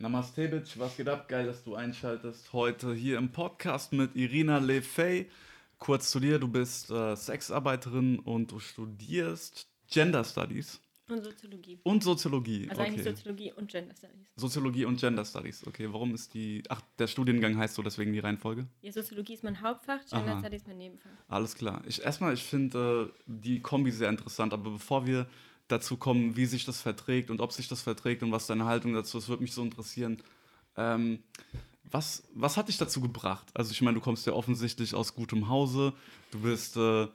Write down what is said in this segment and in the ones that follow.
Namaste, Bitch, was geht ab? Geil, dass du einschaltest. Heute hier im Podcast mit Irina Lefey. Kurz zu dir, du bist äh, Sexarbeiterin und du studierst Gender Studies. Und Soziologie. Und Soziologie. Also okay. eigentlich Soziologie und Gender Studies. Soziologie und Gender Studies. Okay, warum ist die. Ach, der Studiengang heißt so, deswegen die Reihenfolge? Ja, Soziologie ist mein Hauptfach, Gender Aha. Studies mein Nebenfach. Alles klar. Ich, erstmal, ich finde äh, die Kombi sehr interessant, aber bevor wir dazu kommen, wie sich das verträgt und ob sich das verträgt und was deine Haltung dazu ist, würde mich so interessieren. Ähm, was, was hat dich dazu gebracht? Also, ich meine, du kommst ja offensichtlich aus gutem Hause, du bist, äh,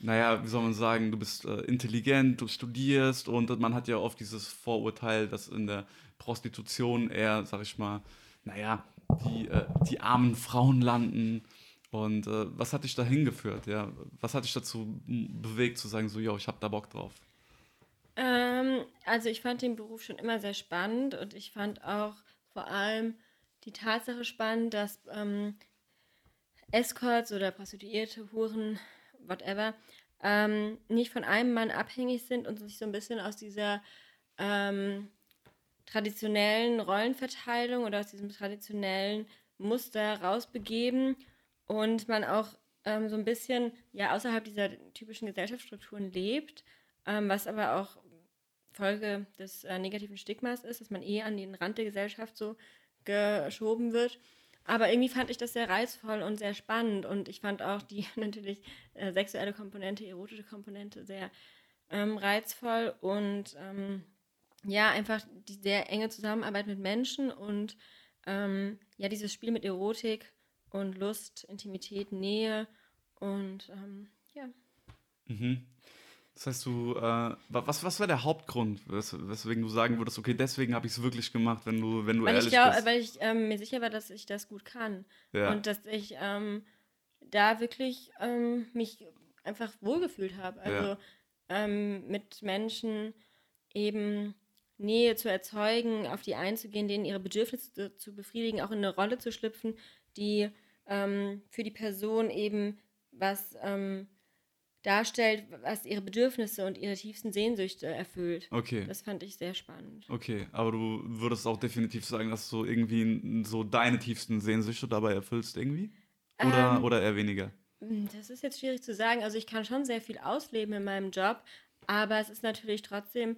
naja, wie soll man sagen, du bist äh, intelligent, du studierst und man hat ja oft dieses Vorurteil, dass in der Prostitution eher, sag ich mal, naja, die, äh, die armen Frauen landen. Und äh, was hat dich da hingeführt? Ja? Was hat dich dazu bewegt, zu sagen, so, yo, ich hab da Bock drauf? Ähm, also ich fand den Beruf schon immer sehr spannend und ich fand auch vor allem die Tatsache spannend, dass ähm, Escorts oder Prostituierte, Huren, whatever, ähm, nicht von einem Mann abhängig sind und sich so ein bisschen aus dieser ähm, traditionellen Rollenverteilung oder aus diesem traditionellen Muster rausbegeben und man auch ähm, so ein bisschen ja außerhalb dieser typischen Gesellschaftsstrukturen lebt, ähm, was aber auch Folge des äh, negativen Stigmas ist, dass man eh an den Rand der Gesellschaft so geschoben wird. Aber irgendwie fand ich das sehr reizvoll und sehr spannend und ich fand auch die natürlich äh, sexuelle Komponente, erotische Komponente sehr ähm, reizvoll und ähm, ja, einfach die sehr enge Zusammenarbeit mit Menschen und ähm, ja, dieses Spiel mit Erotik und Lust, Intimität, Nähe und ähm, ja. Mhm. Das heißt, du, äh, wa- was, was war der Hauptgrund, wes weswegen du sagen würdest, okay, deswegen habe ich es wirklich gemacht, wenn du, wenn du Weil ich, ehrlich glaub, bist? weil ich ähm, mir sicher war, dass ich das gut kann. Ja. Und dass ich ähm, da wirklich ähm, mich einfach wohlgefühlt habe. Also Ja. ähm, mit Menschen eben Nähe zu erzeugen, auf die einzugehen, denen ihre Bedürfnisse zu, zu befriedigen, auch in eine Rolle zu schlüpfen, die ähm, für die Person eben was ähm, darstellt, was ihre Bedürfnisse und ihre tiefsten Sehnsüchte erfüllt. Okay. Das fand ich sehr spannend. Okay, aber du würdest auch definitiv sagen, dass du irgendwie so deine tiefsten Sehnsüchte dabei erfüllst irgendwie? Oder, Ähm, oder eher weniger? Hm, Das ist jetzt schwierig zu sagen. Also ich kann schon sehr viel ausleben in meinem Job, aber es ist natürlich trotzdem,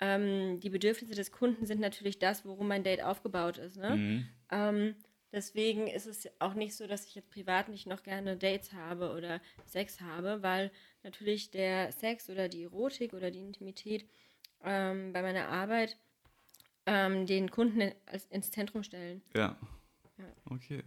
ähm, die Bedürfnisse des Kunden sind natürlich das, worum mein Date aufgebaut ist. Ne? Mhm. Ähm, deswegen ist es auch nicht so, dass ich jetzt privat nicht noch gerne Dates habe oder Sex habe, weil natürlich der Sex oder die Erotik oder die Intimität ähm, bei meiner Arbeit ähm, den Kunden in, als, ins Zentrum stellen. Ja. Ja. Okay.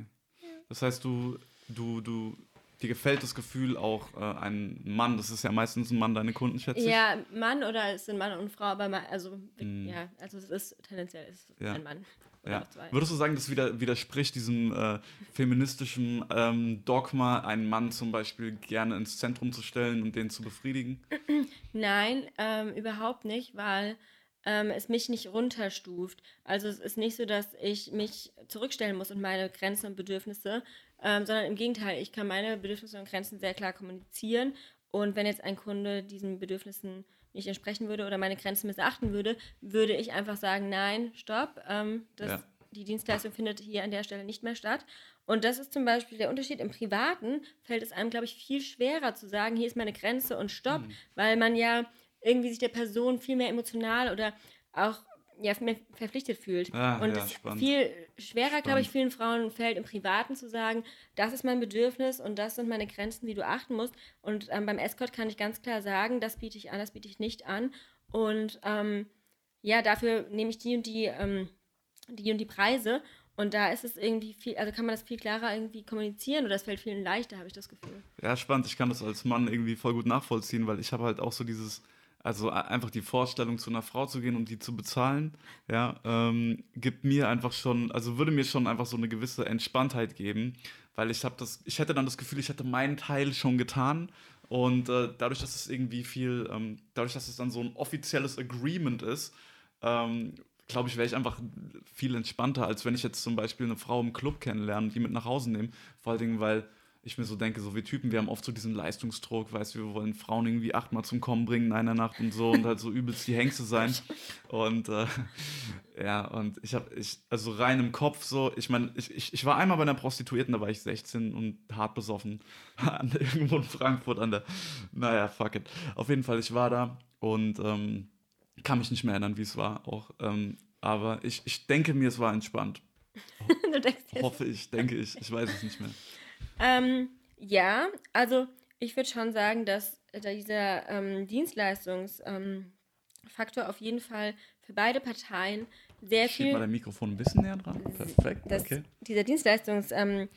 Das heißt, du, du, du, dir gefällt das Gefühl auch äh, ein Mann, das ist ja meistens ein Mann, deine Kunden, schätze ich. Ja, Mann oder es sind Mann und Frau, aber also Mm. ja, also es ist tendenziell ist Ja. ein Mann Ja. Würdest du sagen, das wider, widerspricht diesem äh, feministischen ähm, Dogma, einen Mann zum Beispiel gerne ins Zentrum zu stellen und den zu befriedigen? Nein, ähm, überhaupt nicht, weil ähm, es mich nicht runterstuft. Also es ist nicht so, dass ich mich zurückstellen muss und meine Grenzen und Bedürfnisse, ähm, sondern im Gegenteil, ich kann meine Bedürfnisse und Grenzen sehr klar kommunizieren. Und wenn jetzt ein Kunde diesen Bedürfnissen nicht entsprechen würde oder meine Grenzen missachten würde, würde ich einfach sagen, nein, stopp, ähm, das, Ja. die Dienstleistung findet hier an der Stelle nicht mehr statt. Und das ist zum Beispiel der Unterschied. Im Privaten fällt es einem, glaube ich, viel schwerer zu sagen, hier ist meine Grenze und stopp, Mhm. weil man ja irgendwie sich der Person viel mehr emotional oder auch ja, verpflichtet fühlt. Ah, und ja, es spannend. viel schwerer, glaube ich, vielen Frauen fällt im Privaten zu sagen, das ist mein Bedürfnis und das sind meine Grenzen, die du achten musst. Und ähm, beim Escort kann ich ganz klar sagen, das biete ich an, das biete ich nicht an. Und ähm, ja, dafür nehme ich die und die, ähm, die und die Preise. Und da ist es irgendwie viel, also kann man das viel klarer irgendwie kommunizieren oder es fällt vielen leichter, habe ich das Gefühl. Ja, spannend. Ich kann das als Mann irgendwie voll gut nachvollziehen, weil ich habe halt auch so dieses, also einfach die Vorstellung, zu einer Frau zu gehen und die zu bezahlen, ja, ähm, gibt mir einfach schon, also würde mir schon einfach so eine gewisse Entspanntheit geben, weil ich habe das, ich hätte dann das Gefühl, ich hätte meinen Teil schon getan und äh, dadurch, dass es irgendwie viel, ähm, dadurch, dass es dann so ein offizielles Agreement ist, ähm, glaube ich, wäre ich einfach viel entspannter, als wenn ich jetzt zum Beispiel eine Frau im Club kennenlerne und die mit nach Hause nehme. Vor allen Dingen, weil ich mir so denke, so wir Typen, wir haben oft so diesen Leistungsdruck, weißt du, wir wollen Frauen irgendwie achtmal zum Kommen bringen in einer Nacht und so und halt so übelst die Hengste sein. Und äh, ja, und ich habe, ich, also rein im Kopf so, ich meine, ich, ich, ich war einmal bei einer Prostituierten, da war ich 16 und hart besoffen. an, irgendwo in Frankfurt an der, naja, fuck it. Auf jeden Fall, ich war da und ähm, kann mich nicht mehr erinnern, wie es war auch. Ähm, aber ich, ich denke mir, es war entspannt. du denkst jetzt. Hoffe ich, denke ich. Ich weiß es nicht mehr. Ähm, ja, also ich würde schon sagen, dass dieser ähm, Dienstleistungsfaktor ähm, auf jeden Fall für beide Parteien sehr Schieb viel. mal dein Mikrofon ein bisschen näher dran. Perfekt. Das, okay. Dieser Dienstleistungs, ähm,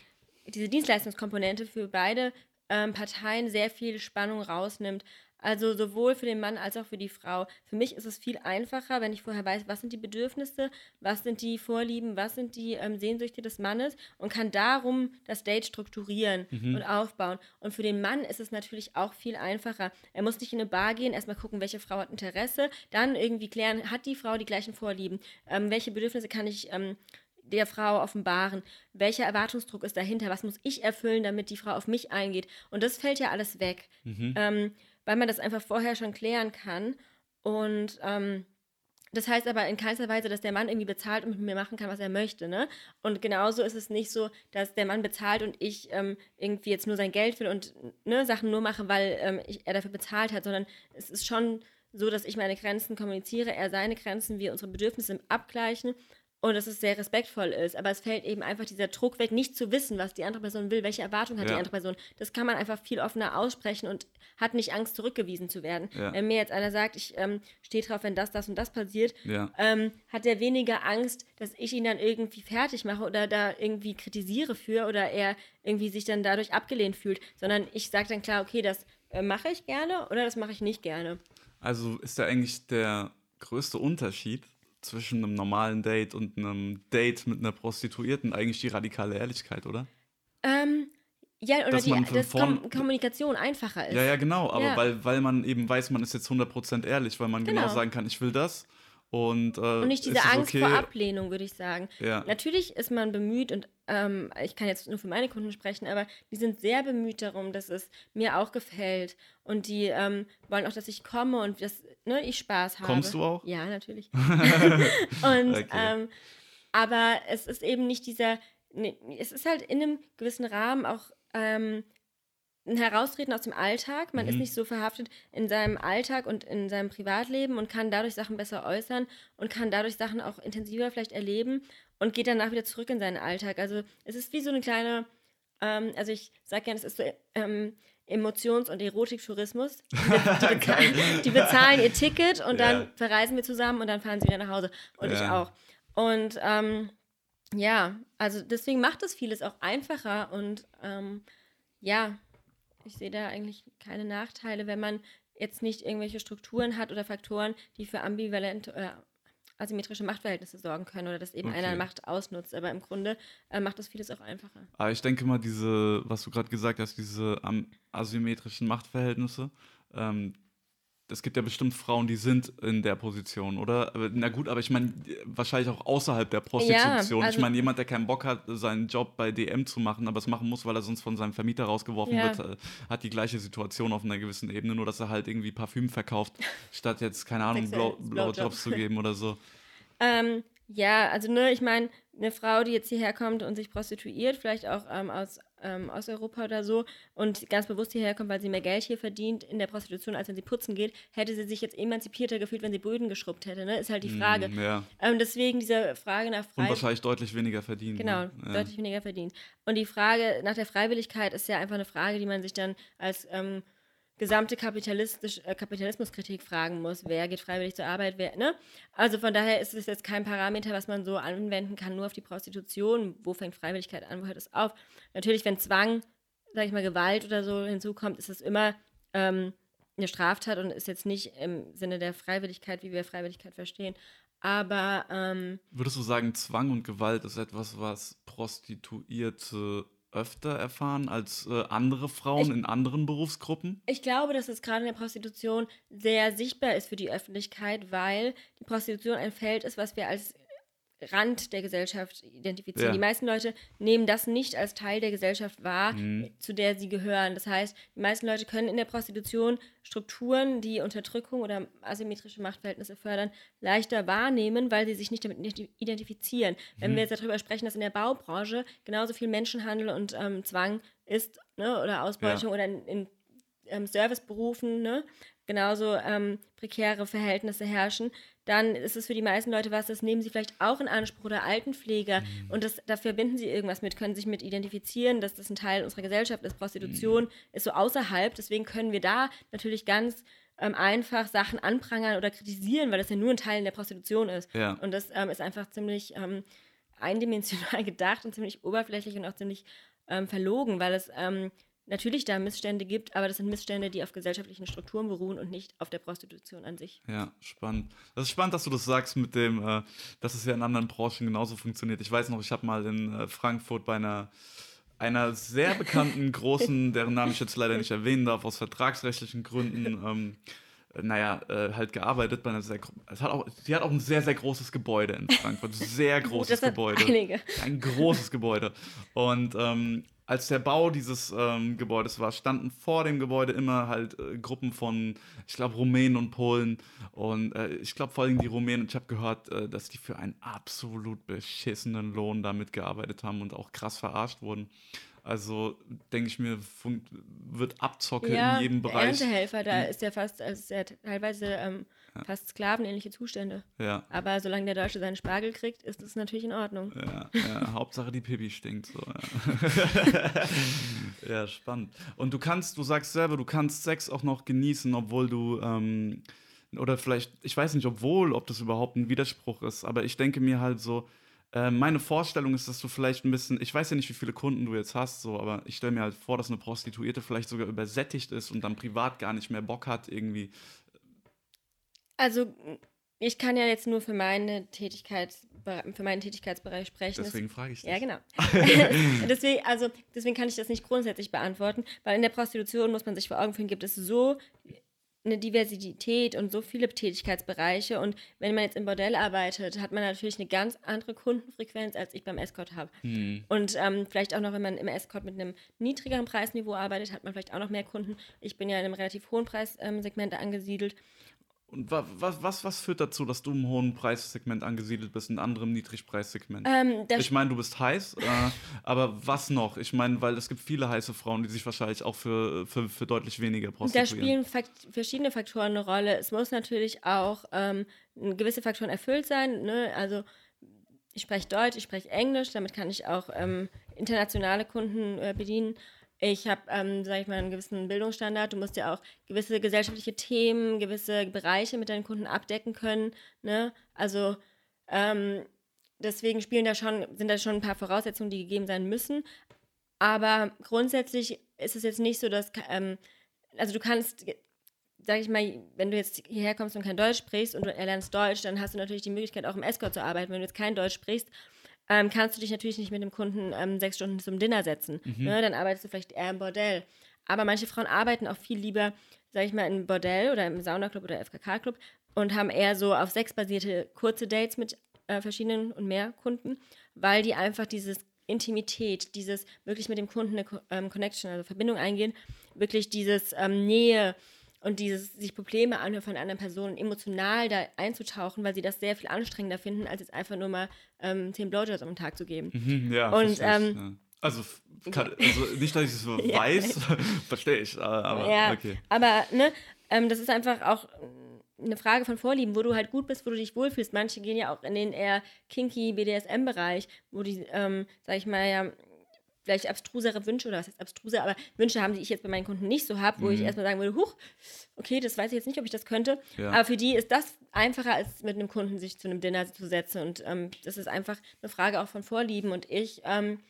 diese Dienstleistungskomponente für beide ähm, Parteien sehr viel Spannung rausnimmt. Also sowohl für den Mann als auch für die Frau. Für mich ist es viel einfacher, wenn ich vorher weiß, was sind die Bedürfnisse, was sind die Vorlieben, was sind die ähm, Sehnsüchte des Mannes und kann darum das Date strukturieren mhm. und aufbauen. Und für den Mann ist es natürlich auch viel einfacher. Er muss nicht in eine Bar gehen, erstmal gucken, welche Frau hat Interesse, dann irgendwie klären, hat die Frau die gleichen Vorlieben, ähm, welche Bedürfnisse kann ich ähm, der Frau offenbaren? Welcher Erwartungsdruck ist dahinter? Was muss ich erfüllen, damit die Frau auf mich eingeht? Und das fällt ja alles weg. Mhm. Ähm, weil man das einfach vorher schon klären kann. Und ähm, das heißt aber in keinster Weise, dass der Mann irgendwie bezahlt und mit mir machen kann, was er möchte. Ne? Und genauso ist es nicht so, dass der Mann bezahlt und ich ähm, irgendwie jetzt nur sein Geld will und ne, Sachen nur mache, weil ähm, ich, er dafür bezahlt hat, sondern es ist schon so, dass ich meine Grenzen kommuniziere, er seine Grenzen, wir unsere Bedürfnisse abgleichen und dass es sehr respektvoll ist. Aber es fällt eben einfach dieser Druck weg, nicht zu wissen, was die andere Person will, welche Erwartungen hat ja. die andere Person. Das kann man einfach viel offener aussprechen und hat nicht Angst, zurückgewiesen zu werden. Ja. Wenn mir jetzt einer sagt, ich ähm, stehe drauf, wenn das, das und das passiert, ja. ähm, hat er weniger Angst, dass ich ihn dann irgendwie fertig mache oder da irgendwie kritisiere für oder er irgendwie sich dann dadurch abgelehnt fühlt, sondern ich sage dann klar, okay, das äh, mache ich gerne oder das mache ich nicht gerne. Also ist da eigentlich der größte Unterschied zwischen einem normalen Date und einem Date mit einer Prostituierten eigentlich die radikale Ehrlichkeit, oder? Ähm, ja, oder dass die, dass Kom Kommunikation einfacher ist. Ja, ja, genau, aber ja. Weil, weil man eben weiß, man ist jetzt 100% ehrlich, weil man genau, genau sagen kann, ich will das und, äh, und nicht diese Angst okay? vor Ablehnung, würde ich sagen. Ja. Natürlich ist man bemüht und ähm, ich kann jetzt nur für meine Kunden sprechen, aber die sind sehr bemüht darum, dass es mir auch gefällt. Und die ähm, wollen auch, dass ich komme und dass ne, ich Spaß habe. Kommst du auch? Ja, natürlich. und okay. ähm, aber es ist eben nicht dieser, ne, es ist halt in einem gewissen Rahmen auch ähm, ein Heraustreten aus dem Alltag. Man mhm. ist nicht so verhaftet in seinem Alltag und in seinem Privatleben und kann dadurch Sachen besser äußern und kann dadurch Sachen auch intensiver vielleicht erleben und geht danach wieder zurück in seinen Alltag. Also es ist wie so eine kleine, ähm, also ich sage gerne, es ist so ähm, Emotions- und Erotiktourismus. Die, die, bezahlen, die, bezahlen ihr Ticket und ja. dann verreisen wir zusammen und dann fahren sie wieder nach Hause. Und ja. ich auch. Und ähm, ja, also deswegen macht das vieles auch einfacher und ähm, ja, ich sehe da eigentlich keine Nachteile, wenn man jetzt nicht irgendwelche Strukturen hat oder Faktoren, die für ambivalente oder äh, asymmetrische Machtverhältnisse sorgen können oder dass eben okay. einer Macht ausnutzt. Aber im Grunde äh, macht das vieles auch einfacher. Aber ich denke mal, diese, was du gerade gesagt hast, diese asymmetrischen Machtverhältnisse, ähm, es gibt ja bestimmt Frauen, die sind in der Position, oder? Na gut, aber ich meine, wahrscheinlich auch außerhalb der Prostitution. Ja, also ich meine, jemand, der keinen Bock hat, seinen Job bei DM zu machen, aber es machen muss, weil er sonst von seinem Vermieter rausgeworfen ja. wird, äh, hat die gleiche Situation auf einer gewissen Ebene, nur dass er halt irgendwie Parfüm verkauft, statt jetzt, keine Ahnung, Blowjobs zu geben oder so. Ähm, ja, also ne, ich meine, eine Frau, die jetzt hierher kommt und sich prostituiert, vielleicht auch ähm, aus ähm, Osteuropa oder so und ganz bewusst hierher kommt, weil sie mehr Geld hier verdient in der Prostitution, als wenn sie putzen geht, hätte sie sich jetzt emanzipierter gefühlt, wenn sie Böden geschrubbt hätte, ne? Ist halt die Frage. Mm, ja. ähm, deswegen diese Frage nach Freiwilligkeit. Und wahrscheinlich deutlich weniger verdient. Genau, ne? ja. deutlich weniger verdient. Und die Frage nach der Freiwilligkeit ist ja einfach eine Frage, die man sich dann als ähm, gesamte äh, Kapitalismuskritik fragen muss. Wer geht freiwillig zur Arbeit? Wer, ne? Also von daher ist es jetzt kein Parameter, was man so anwenden kann, nur auf die Prostitution. Wo fängt Freiwilligkeit an? Wo hört es auf? Natürlich, wenn Zwang, sag ich mal, Gewalt oder so hinzukommt, ist es immer ähm, eine Straftat und ist jetzt nicht im Sinne der Freiwilligkeit, wie wir Freiwilligkeit verstehen. Aber ähm, würdest du sagen, Zwang und Gewalt ist etwas, was Prostituierte öfter erfahren als äh, andere Frauen ich, in anderen Berufsgruppen? Ich glaube, dass es gerade in der Prostitution sehr sichtbar ist für die Öffentlichkeit, weil die Prostitution ein Feld ist, was wir als Rand der Gesellschaft identifizieren. Ja. Die meisten Leute nehmen das nicht als Teil der Gesellschaft wahr, Mhm. zu der sie gehören. Das heißt, die meisten Leute können in der Prostitution Strukturen, die Unterdrückung oder asymmetrische Machtverhältnisse fördern, leichter wahrnehmen, weil sie sich nicht damit identi- identifizieren. Wenn wir jetzt darüber sprechen, dass in der Baubranche genauso viel Menschenhandel und ähm, Zwang ist, ne, oder Ausbeutung oder in, in ähm, Serviceberufen, ne, genauso ähm, prekäre Verhältnisse herrschen, dann ist es für die meisten Leute was, das nehmen sie vielleicht auch in Anspruch oder Altenpfleger und das, da verbinden sie irgendwas mit, können sich mit identifizieren, dass das ein Teil unserer Gesellschaft ist. Prostitution ist so außerhalb, deswegen können wir da natürlich ganz ähm, einfach Sachen anprangern oder kritisieren, weil das ja nur ein Teil der Prostitution ist. Ja. Und das ähm, ist einfach ziemlich ähm, eindimensional gedacht und ziemlich oberflächlich und auch ziemlich ähm, verlogen, weil es ähm, natürlich da Missstände gibt, aber das sind Missstände, die auf gesellschaftlichen Strukturen beruhen und nicht auf der Prostitution an sich. Ja, spannend. Das ist spannend, dass du das sagst mit dem, äh, dass es ja in anderen Branchen genauso funktioniert. Ich weiß noch, ich habe mal in äh, Frankfurt bei einer, einer sehr bekannten großen, deren Namen ich jetzt leider nicht erwähnen darf, aus vertragsrechtlichen Gründen, ähm, äh, naja, äh, halt gearbeitet bei einer sehr, es hat auch, die hat auch ein sehr, sehr großes Gebäude in Frankfurt. Sehr großes Gebäude. einige. Ein großes Gebäude. Und ähm, als der Bau dieses ähm, Gebäudes war, standen vor dem Gebäude immer halt äh, Gruppen von, ich glaube, Rumänen und Polen. Und äh, ich glaube vor allem die Rumänen. Ich habe gehört, äh, dass die für einen absolut beschissenen Lohn damit gearbeitet haben und auch krass verarscht wurden. Also denke ich mir, wird Abzocke Ja, in jedem der Bereich. Erntehelfer, da ist ja fast, also ist ja teilweise ähm, fast sklavenähnliche Zustände. Ja. Aber solange der Deutsche seinen Spargel kriegt, ist das natürlich in Ordnung. Ja, ja, Hauptsache die Pipi stinkt so. Ja. ja, spannend. Und du kannst, du sagst selber, du kannst Sex auch noch genießen, obwohl du, ähm, oder vielleicht, ich weiß nicht, obwohl, ob das überhaupt ein Widerspruch ist, aber ich denke mir halt so, äh, meine Vorstellung ist, dass du vielleicht ein bisschen, ich weiß ja nicht, wie viele Kunden du jetzt hast, so, aber ich stelle mir halt vor, dass eine Prostituierte vielleicht sogar übersättigt ist und dann privat gar nicht mehr Bock hat, irgendwie. Also ich kann ja jetzt nur für meine Tätigkeit, für meinen Tätigkeitsbereich sprechen. Deswegen frage ich dich. Ja, genau. deswegen, also, deswegen kann ich das nicht grundsätzlich beantworten, weil in der Prostitution muss man sich vor Augen führen, gibt es so eine Diversität und so viele Tätigkeitsbereiche. Und wenn man jetzt im Bordell arbeitet, hat man natürlich eine ganz andere Kundenfrequenz, als ich beim Escort habe. Hm. Und ähm, vielleicht auch noch, wenn man im Escort mit einem niedrigeren Preisniveau arbeitet, hat man vielleicht auch noch mehr Kunden. Ich bin ja in einem relativ hohen Preissegment angesiedelt. Und wa was, was, was führt dazu, dass du im hohen Preissegment angesiedelt bist, in anderem Niedrigpreissegment? Ähm, da Ich meine, du bist heiß, äh, aber was noch? Ich meine, weil es gibt viele heiße Frauen, die sich wahrscheinlich auch für, für, für deutlich weniger Da prostituieren. spielen Fakt verschiedene Faktoren eine Rolle. Es muss natürlich auch ähm, gewisse Faktoren erfüllt sein. Ne? Also ich spreche Deutsch, ich spreche Englisch, damit kann ich auch ähm, internationale Kunden äh, bedienen. Ich habe, ähm, sage ich mal, einen gewissen Bildungsstandard. Du musst ja auch gewisse gesellschaftliche Themen, gewisse Bereiche mit deinen Kunden abdecken können. Ne? Also ähm, deswegen spielen da schon, sind da schon ein paar Voraussetzungen, die gegeben sein müssen. Aber grundsätzlich ist es jetzt nicht so, dass, ähm, also du kannst, sag ich mal, wenn du jetzt hierher kommst und kein Deutsch sprichst und du erlernst Deutsch, dann hast du natürlich die Möglichkeit, auch im Escort zu arbeiten. Wenn du jetzt kein Deutsch sprichst, ähm, kannst du dich natürlich nicht mit dem Kunden ähm, sechs Stunden zum Dinner setzen. Ne? Dann arbeitest du vielleicht eher im Bordell. Aber manche Frauen arbeiten auch viel lieber, sag ich mal, im Bordell oder im Saunaclub oder FKK-Club und haben eher so auf Sex basierte kurze Dates mit äh, verschiedenen und mehr Kunden, weil die einfach dieses Intimität, dieses wirklich mit dem Kunden eine ähm, Connection, also Verbindung eingehen, wirklich dieses ähm, Nähe und dieses sich Probleme anhören von anderen Personen, emotional da einzutauchen, weil sie das sehr viel anstrengender finden, als jetzt einfach nur mal ähm, zehn Blowjobs am Tag zu geben. Mhm, ja, Und, ähm, ja. Also, kann, also nicht, dass ich es so weiß, verstehe ich, äh, aber ja, okay. aber ne, ähm, das ist einfach auch äh, eine Frage von Vorlieben, wo du halt gut bist, wo du dich wohlfühlst. Manche gehen ja auch in den eher kinky BDSM-Bereich, wo die, ähm, sag ich mal, ja, vielleicht abstrusere Wünsche oder was heißt abstruse, aber Wünsche haben, die ich jetzt bei meinen Kunden nicht so habe, wo Mhm. ich erstmal sagen würde, huch, okay, das weiß ich jetzt nicht, ob ich das könnte. Ja. Aber für die ist das einfacher, als mit einem Kunden sich zu einem Dinner zu setzen. Und ähm, das ist einfach eine Frage auch von Vorlieben. Und ich ähm,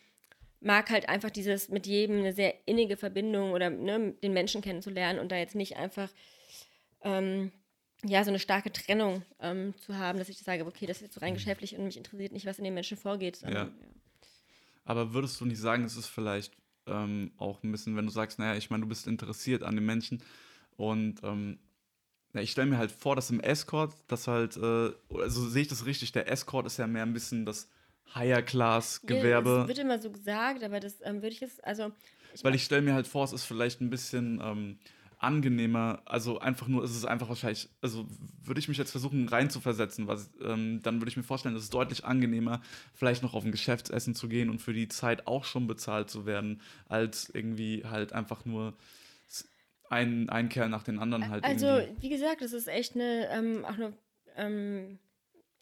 mag halt einfach dieses mit jedem eine sehr innige Verbindung oder ne, den Menschen kennenzulernen und da jetzt nicht einfach ähm, ja, so eine starke Trennung ähm, zu haben, dass ich sage, okay, das ist jetzt so rein geschäftlich und mich interessiert nicht, was in den Menschen vorgeht. sondern, Mhm. Ja. Aber würdest du nicht sagen, es ist vielleicht ähm, auch ein bisschen, wenn du sagst, naja, ich meine, du bist interessiert an den Menschen und ähm, ja, ich stelle mir halt vor, dass im Escort, das halt, äh, also sehe ich das richtig, der Escort ist ja mehr ein bisschen das Higher-Class-Gewerbe. Ja, das wird immer so gesagt, aber das ähm, würde ich jetzt, also. Ich Weil ich stelle mir halt vor, es ist vielleicht ein bisschen ähm, angenehmer, also einfach nur, es ist einfach wahrscheinlich, also würde ich mich jetzt versuchen reinzuversetzen, was, ähm, dann würde ich mir vorstellen, es ist deutlich angenehmer, vielleicht noch auf ein Geschäftsessen zu gehen und für die Zeit auch schon bezahlt zu werden, als irgendwie halt einfach nur ein, ein Kerl nach den anderen halt. Also, irgendwie. wie gesagt, das ist echt eine, ähm, auch eine ähm,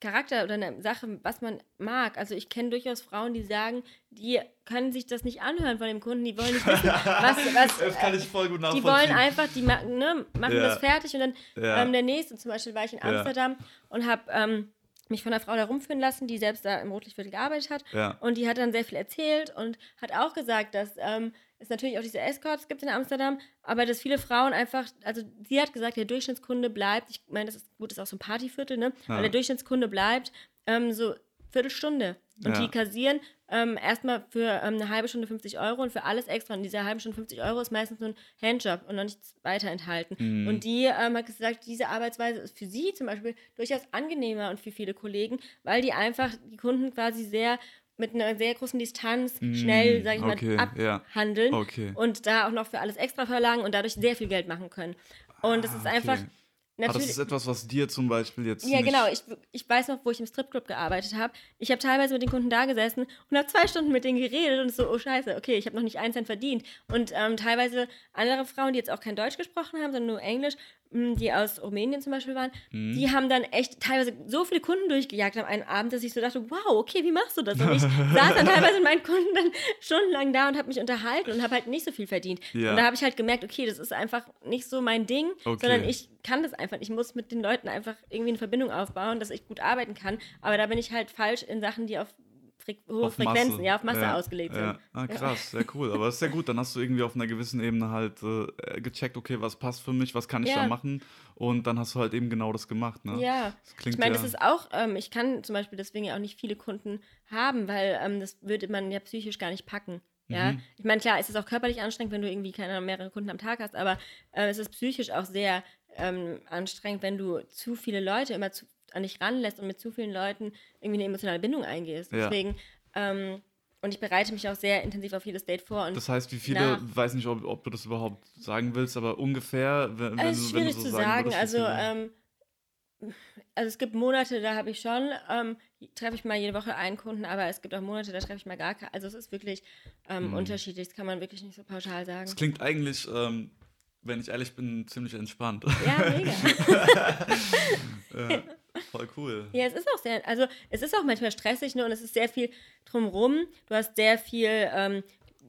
Charakter oder eine Sache, was man mag. Also ich kenne durchaus Frauen, die sagen, die können sich das nicht anhören von dem Kunden, die wollen nicht wissen, was, was Das kann ich voll gut Die wollen einfach, die ma ne, machen ja. das fertig und dann ja. ähm, der nächste, zum Beispiel war ich in Amsterdam ja. und habe ähm, mich von einer Frau da rumführen lassen, die selbst da im Rotlichtviertel gearbeitet hat. Ja. Und die hat dann sehr viel erzählt und hat auch gesagt, dass ähm, es natürlich auch diese Escorts gibt in Amsterdam, aber dass viele Frauen einfach, also sie hat gesagt, der Durchschnittskunde bleibt, ich meine, das ist gut, das ist auch so ein Partyviertel, ne? Ja. Aber der Durchschnittskunde bleibt ähm, so Viertelstunde. Und ja. die kassieren ähm, erstmal für ähm, eine halbe Stunde 50 Euro und für alles extra. Und diese halbe Stunde 50 Euro ist meistens nur ein Handjob und noch nichts weiter enthalten. Mhm. Und die ähm, hat gesagt, diese Arbeitsweise ist für sie zum Beispiel durchaus angenehmer und für viele Kollegen, weil die einfach die Kunden quasi sehr mit einer sehr großen Distanz Mm, schnell, sag ich okay, mal, abhandeln ja. okay. und da auch noch für alles extra verlangen und dadurch sehr viel Geld machen können. Und das Ah, ist einfach. okay. Ah, das ist etwas, was dir zum Beispiel jetzt. Ja, genau. Ich, ich weiß noch, wo ich im Stripclub gearbeitet habe. Ich habe teilweise mit den Kunden da gesessen und habe zwei Stunden mit denen geredet und so, oh Scheiße, okay, ich habe noch nicht einen Cent verdient. Und ähm, teilweise andere Frauen, die jetzt auch kein Deutsch gesprochen haben, sondern nur Englisch, die aus Rumänien zum Beispiel waren, Mhm. die haben dann echt teilweise so viele Kunden durchgejagt am einen Abend, dass ich so dachte, wow, okay, wie machst du das? Und ich saß dann teilweise mit meinen Kunden dann stundenlang da und habe mich unterhalten und habe halt nicht so viel verdient. Ja. Und da habe ich halt gemerkt, okay, das ist einfach nicht so mein Ding, Okay. sondern ich kann das einfach. Ich muss mit den Leuten einfach irgendwie eine Verbindung aufbauen, dass ich gut arbeiten kann. Aber da bin ich halt falsch in Sachen, die auf Fre hohe auf Frequenzen, Masse. ja, auf Masse ja, ausgelegt ja. sind. Ah, krass, sehr cool. Aber das ist sehr gut. Dann hast du irgendwie auf einer gewissen Ebene halt äh, gecheckt, okay, was passt für mich, was kann ich da machen? Und dann hast du halt eben genau das gemacht. Ne? Ja, Das klingt ich meine, das ist auch, ähm, ich kann zum Beispiel deswegen ja auch nicht viele Kunden haben, weil ähm, das würde man ja psychisch gar nicht packen. Ja, Mhm. ich meine, klar, es ist auch körperlich anstrengend, wenn du irgendwie keine mehrere Kunden am Tag hast, aber äh, es ist psychisch auch sehr ähm, anstrengend, wenn du zu viele Leute immer zu, an dich ranlässt und mit zu vielen Leuten irgendwie eine emotionale Bindung eingehst. Ja. Deswegen, ähm, und ich bereite mich auch sehr intensiv auf jedes Date vor. Und das heißt, wie viele, nach- weiß nicht, ob, ob du das überhaupt sagen willst, aber ungefähr, wenn, wenn, Es du, ist wenn du schwierig so zu sagen sagen. würdest, Also, ähm, also es gibt Monate, da habe ich schon, ähm, treffe ich mal jede Woche einen Kunden, aber es gibt auch Monate, da treffe ich mal gar keinen. Also es ist wirklich ähm, Mhm. unterschiedlich, das kann man wirklich nicht so pauschal sagen. Das klingt eigentlich, ähm, wenn ich ehrlich bin, ziemlich entspannt. Ja, mega. ja, voll cool. Ja, es ist auch sehr, also es ist auch manchmal stressig ne, und es ist sehr viel drumrum. Du hast sehr viel, ähm,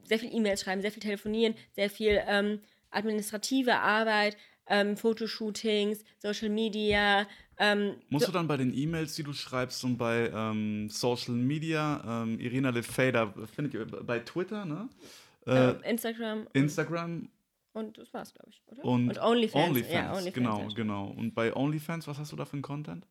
sehr viel E-Mails schreiben, sehr viel telefonieren, sehr viel ähm, administrative Arbeit, ähm, Fotoshootings, Social Media. Ähm, Musst so- du dann bei den E-Mails, die du schreibst und bei ähm, Social Media, ähm, Irina Lefeda, findet ihr bei Twitter, ne? Äh, Instagram und- Instagram und das war's, glaube ich, oder? und, OnlyFans. OnlyFans, ja, OnlyFans genau, halt. genau. Und bei OnlyFans, was hast du da für einen Content?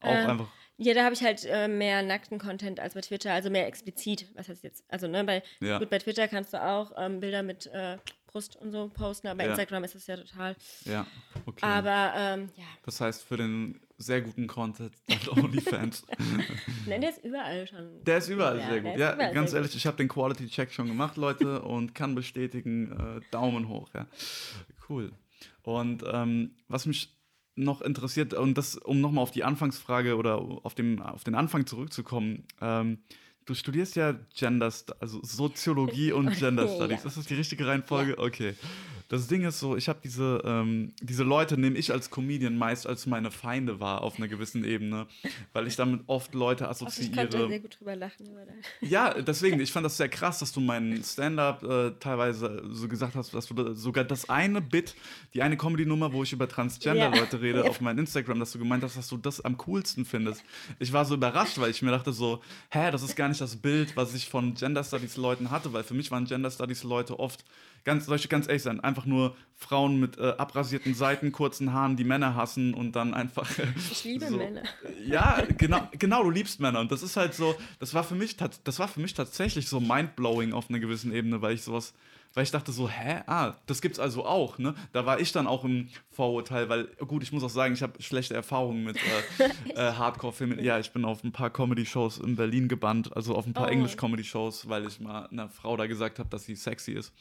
Auch Ähm, einfach. Ja, da habe ich halt äh, mehr nackten Content als bei Twitter, also mehr explizit. Was heißt jetzt? Also, ne, bei, Ja. gut, bei Twitter kannst du auch ähm, Bilder mit äh, Brust und so posten, aber bei Ja. Instagram ist es ja total. Ja, okay. Aber ähm, ja, das heißt, für den sehr guten Content dann OnlyFans. nein, der ist überall schon. Der ist überall Ja, sehr gut. Ja, ganz ehrlich, ich habe den Quality Check schon gemacht, Leute, und kann bestätigen, äh, Daumen hoch. Ja. Cool. Und ähm, was mich noch interessiert, und das, um nochmal auf die Anfangsfrage oder auf den, auf den Anfang zurückzukommen, ähm, du studierst ja Gender, also Soziologie und Gender Ja. Studies. Ist das die richtige Reihenfolge? Okay. Das Ding ist so, ich habe diese, ähm, diese Leute, nehme ich als Comedian meist als meine Feinde wahr auf einer gewissen Ebene, weil ich damit oft Leute Ach, ich assoziiere. konnte sehr gut drüber lachen über. Ja, deswegen, ich fand das sehr krass, dass du meinen Stand-up äh, teilweise so gesagt hast, dass du sogar das eine Bit, die eine Comedy-Nummer, wo ich über Transgender-Leute rede, Ja. auf meinem Instagram, dass du gemeint hast, dass du das am coolsten findest. Ich war so überrascht, weil ich mir dachte so, hä, das ist gar nicht das Bild, was ich von Gender-Studies-Leuten hatte, weil für mich waren Gender-Studies-Leute oft, ganz, soll ich ganz ehrlich sein, einfach nur Frauen mit äh, abrasierten Seiten, kurzen Haaren, die Männer hassen und dann einfach Ich liebe so, Männer. ja, genau, genau, du liebst Männer. Und das ist halt so, das war für mich, das war für mich tatsächlich so mindblowing auf einer gewissen Ebene, weil ich sowas weil ich dachte so, hä, ah, das gibt's also auch, ne? Da war ich dann auch im Vorurteil, weil, gut, ich muss auch sagen, ich habe schlechte Erfahrungen mit äh, äh, Hardcore-Filmen. Ja, ich bin auf ein paar Comedy-Shows in Berlin gebannt, also auf ein paar Oh. Englisch-Comedy-Shows, weil ich mal einer Frau da gesagt habe, dass sie sexy ist.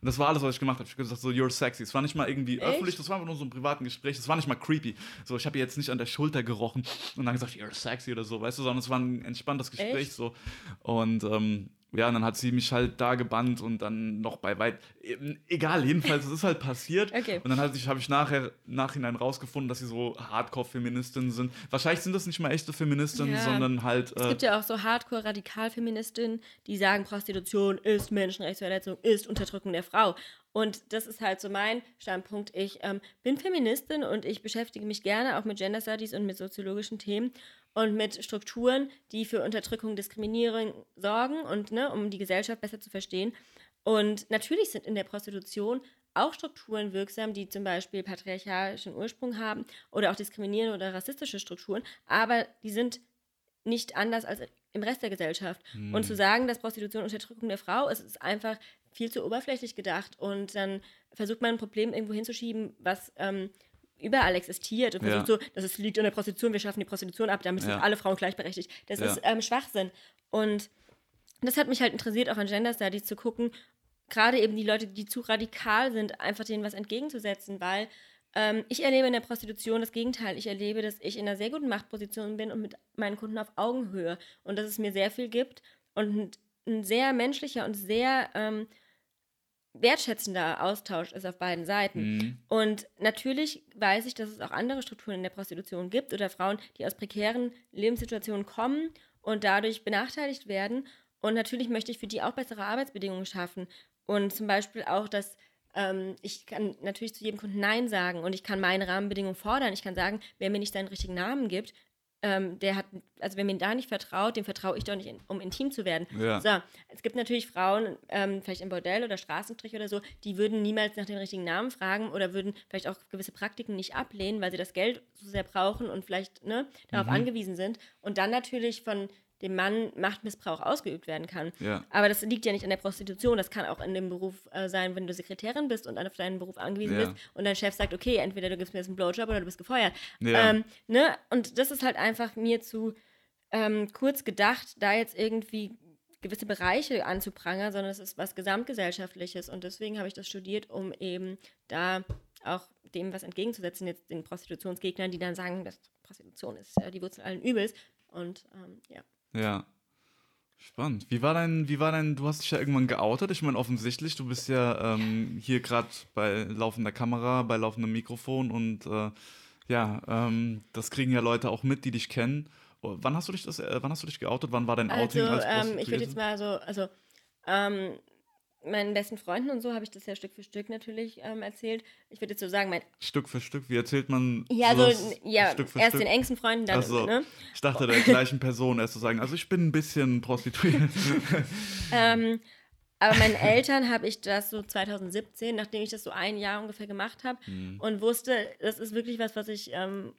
Und das war alles, was ich gemacht habe. Ich habe gesagt, so, you're sexy. Es war nicht mal irgendwie Echt? öffentlich, das war einfach nur so ein privaten Gespräch. Das war nicht mal creepy. So, ich habe ihr jetzt nicht an der Schulter gerochen und dann gesagt, you're sexy oder so, weißt du, sondern es war ein entspanntes Gespräch Echt? so. Und ähm, ja, und dann hat sie mich halt da gebannt und dann noch bei weit. Egal, jedenfalls, es ist halt passiert. Okay. Und dann habe ich, hab ich nachher nachhinein rausgefunden, dass sie so Hardcore-Feministinnen sind. Wahrscheinlich sind das nicht mal echte Feministinnen, Ja. sondern halt. Es Äh, gibt ja auch so Hardcore-Radikalfeministinnen, die sagen, Prostitution ist Menschenrechtsverletzung, ist Unterdrückung der Frau. Und das ist halt so mein Standpunkt. Ich ähm, bin Feministin und ich beschäftige mich gerne auch mit Gender Studies und mit soziologischen Themen und mit Strukturen, die für Unterdrückung, Diskriminierung sorgen und ne, um die Gesellschaft besser zu verstehen. Und natürlich sind in der Prostitution auch Strukturen wirksam, die zum Beispiel patriarchalischen Ursprung haben oder auch diskriminierende oder rassistische Strukturen, aber die sind nicht anders als im Rest der Gesellschaft. Und zu sagen, dass Prostitution Unterdrückung der Frau ist, ist einfach viel zu oberflächlich gedacht. Und dann versucht man ein Problem irgendwo hinzuschieben, was ähm, überall existiert und versucht Ja. so, dass es liegt an der Prostitution, wir schaffen die Prostitution ab, damit sind alle Frauen gleichberechtigt. Das ist ähm, Schwachsinn. Und das hat mich halt interessiert, auch an Gender Studies zu gucken, gerade eben die Leute, die zu radikal sind, einfach denen was entgegenzusetzen, weil ähm, ich erlebe in der Prostitution das Gegenteil. Ich erlebe, dass ich in einer sehr guten Machtposition bin und mit meinen Kunden auf Augenhöhe und dass es mir sehr viel gibt und ein, ein sehr menschlicher und sehr ähm, wertschätzender Austausch ist auf beiden Seiten. Mhm. Und natürlich weiß ich, dass es auch andere Strukturen in der Prostitution gibt oder Frauen, die aus prekären Lebenssituationen kommen und dadurch benachteiligt werden. Und natürlich möchte ich für die auch bessere Arbeitsbedingungen schaffen. Und zum Beispiel auch, dass ähm, ich kann natürlich zu jedem Kunden Nein sagen und ich kann meine Rahmenbedingungen fordern. Ich kann sagen, wer mir nicht seinen richtigen Namen gibt, ähm, der hat, also wer mir da nicht vertraut, dem vertraue ich doch nicht, in, um intim zu werden. Ja. So, es gibt natürlich Frauen, ähm, vielleicht im Bordell oder Straßenstrich oder so, die würden niemals nach den richtigen Namen fragen oder würden vielleicht auch gewisse Praktiken nicht ablehnen, weil sie das Geld so sehr brauchen und vielleicht ne, darauf Mhm. angewiesen sind. Und dann natürlich von dem Mann Machtmissbrauch ausgeübt werden kann. Ja. Aber das liegt ja nicht an der Prostitution. Das kann auch in dem Beruf äh, sein, wenn du Sekretärin bist und auf deinen Beruf angewiesen Ja. bist und dein Chef sagt, okay, entweder du gibst mir jetzt einen Blowjob oder du bist gefeuert. Ja. Ähm, ne? Und das ist halt einfach mir zu ähm, kurz gedacht, da jetzt irgendwie gewisse Bereiche anzuprangern, sondern es ist was Gesamtgesellschaftliches. Und deswegen habe ich das studiert, um eben da auch dem was entgegenzusetzen, jetzt den Prostitutionsgegnern, die dann sagen, dass Prostitution ist äh, die Wurzel allen Übels. Und ähm, ja. Ja. Spannend. Wie war dein, wie war dein, du hast dich ja irgendwann geoutet. Ich meine, offensichtlich, du bist ja ähm, hier gerade bei laufender Kamera, bei laufendem Mikrofon und äh, ja, ähm, das kriegen ja Leute auch mit, die dich kennen. Oh, wann hast du dich das, äh, wann hast du dich geoutet? Wann war dein Also, Outing als ähm, ich würde jetzt mal so, also ähm, meinen besten Freunden und so habe ich das ja Stück für Stück natürlich ähm, erzählt. Ich würde jetzt so sagen, mein Stück für Stück, wie erzählt man ja, so ja, Stück für erst Stück? den engsten Freunden, dann, so. ne? Ich dachte der gleichen Person erst zu sagen, also ich bin ein bisschen prostituiert. Ähm, aber meinen Eltern habe ich das so 2017, nachdem ich das so ein Jahr ungefähr gemacht habe Mhm. und wusste, das ist wirklich was, was ich ähm,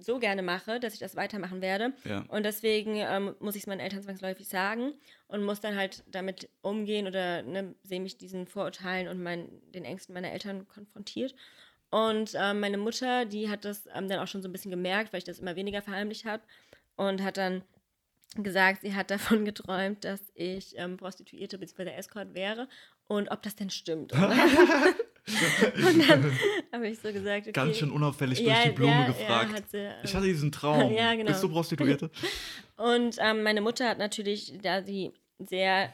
so gerne mache, dass ich das weitermachen werde. Ja. Und deswegen ähm, muss ich es meinen Eltern zwangsläufig sagen und muss dann halt damit umgehen oder ne, sehe mich diesen Vorurteilen und mein, den Ängsten meiner Eltern konfrontiert. Und ähm, meine Mutter, die hat das ähm, dann auch schon so ein bisschen gemerkt, weil ich das immer weniger verheimlicht habe und hat dann gesagt, sie hat davon geträumt, dass ich ähm, Prostituierte bzw. Escort wäre und ob das denn stimmt. und dann habe ich so gesagt, okay. Ganz schön unauffällig durch Ja, die Blume ja, gefragt. Ja, hat sie, ähm, ich hatte diesen Traum. Ja, genau. Bist du Prostituierte? und ähm, meine Mutter hat natürlich, da sie sehr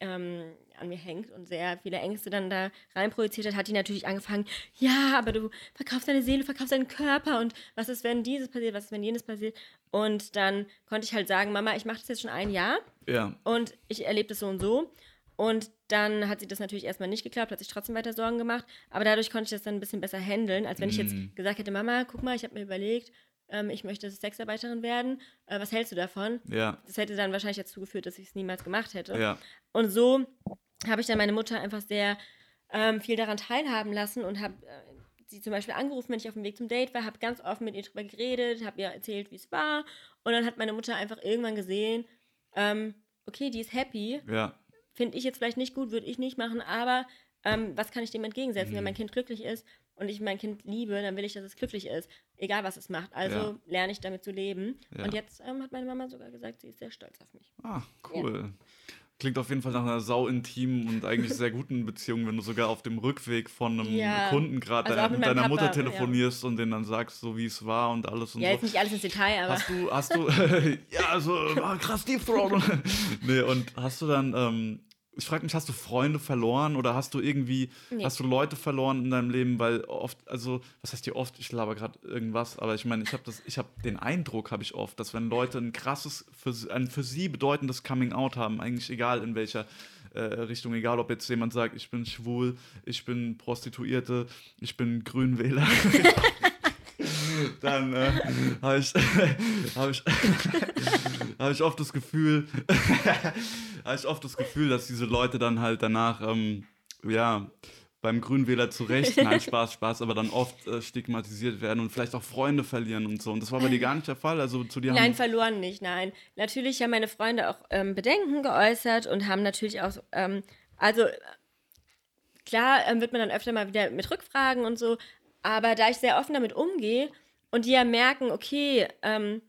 ähm, an mir hängt und sehr viele Ängste dann da reinprojiziert hat, hat die natürlich angefangen, ja, aber du verkaufst deine Seele, verkaufst deinen Körper und was ist, wenn dieses passiert, was ist, wenn jenes passiert. Und dann konnte ich halt sagen, Mama, ich mache das jetzt schon ein Jahr ja. und ich erlebe das so und so. Und dann hat sie das natürlich erstmal nicht geklappt, hat sich trotzdem weiter Sorgen gemacht. Aber dadurch konnte ich das dann ein bisschen besser handeln, als wenn ich jetzt Mm. gesagt hätte, Mama, guck mal, ich habe mir überlegt, ähm, ich möchte Sexarbeiterin werden. Äh, was hältst du davon? Ja. Das hätte dann wahrscheinlich dazu geführt, dass ich es niemals gemacht hätte. Ja. Und so habe ich dann meine Mutter einfach sehr ähm, viel daran teilhaben lassen und habe äh, sie zum Beispiel angerufen, wenn ich auf dem Weg zum Date war, habe ganz offen mit ihr drüber geredet, habe ihr erzählt, wie es war. Und dann hat meine Mutter einfach irgendwann gesehen, ähm, okay, die ist happy, Ja. Finde ich jetzt vielleicht nicht gut, würde ich nicht machen, aber ähm, was kann ich dem entgegensetzen? Mhm. Wenn mein Kind glücklich ist und ich mein Kind liebe, dann will ich, dass es glücklich ist, egal was es macht. Also Ja. lerne ich damit zu leben. Ja. Und jetzt ähm, hat meine Mama sogar gesagt, sie ist sehr stolz auf mich. Ah, cool. Klingt auf jeden Fall nach einer sau intimen und eigentlich sehr guten Beziehung, wenn du sogar auf dem Rückweg von einem Ja. Kunden gerade Also deiner, mit deiner Mutter Papa, ja. telefonierst und denen dann sagst, so wie es war und alles und Ja, so. jetzt nicht alles ins Detail, aber Hast du, hast du, ja, also krass Deep Throat. nee, und hast du dann, ähm, ich frage mich, hast du Freunde verloren oder hast du irgendwie, Nee. hast du Leute verloren in deinem Leben, weil oft, also, was heißt hier oft, ich laber gerade irgendwas, aber ich meine, ich habe das, ich habe den Eindruck, habe ich oft, dass wenn Leute ein krasses, für, ein für sie bedeutendes Coming Out haben, eigentlich egal in welcher äh, Richtung, egal ob jetzt jemand sagt, ich bin schwul, ich bin Prostituierte, ich bin Grünwähler. dann äh, habe ich, hab ich, hab ich oft das Gefühl, habe ich oft das Gefühl, dass diese Leute dann halt danach, ähm, ja, beim Grünwähler zurecht, nein, Spaß, Spaß, aber dann oft äh, stigmatisiert werden und vielleicht auch Freunde verlieren und so. Und das war bei dir gar nicht der Fall. Also zu dir Nein, verloren nicht, nein. Natürlich haben meine Freunde auch ähm, Bedenken geäußert und haben natürlich auch, ähm, also klar ähm, wird man dann öfter mal wieder mit Rückfragen und so, aber da ich sehr offen damit umgehe und die ja merken, okay, ähm,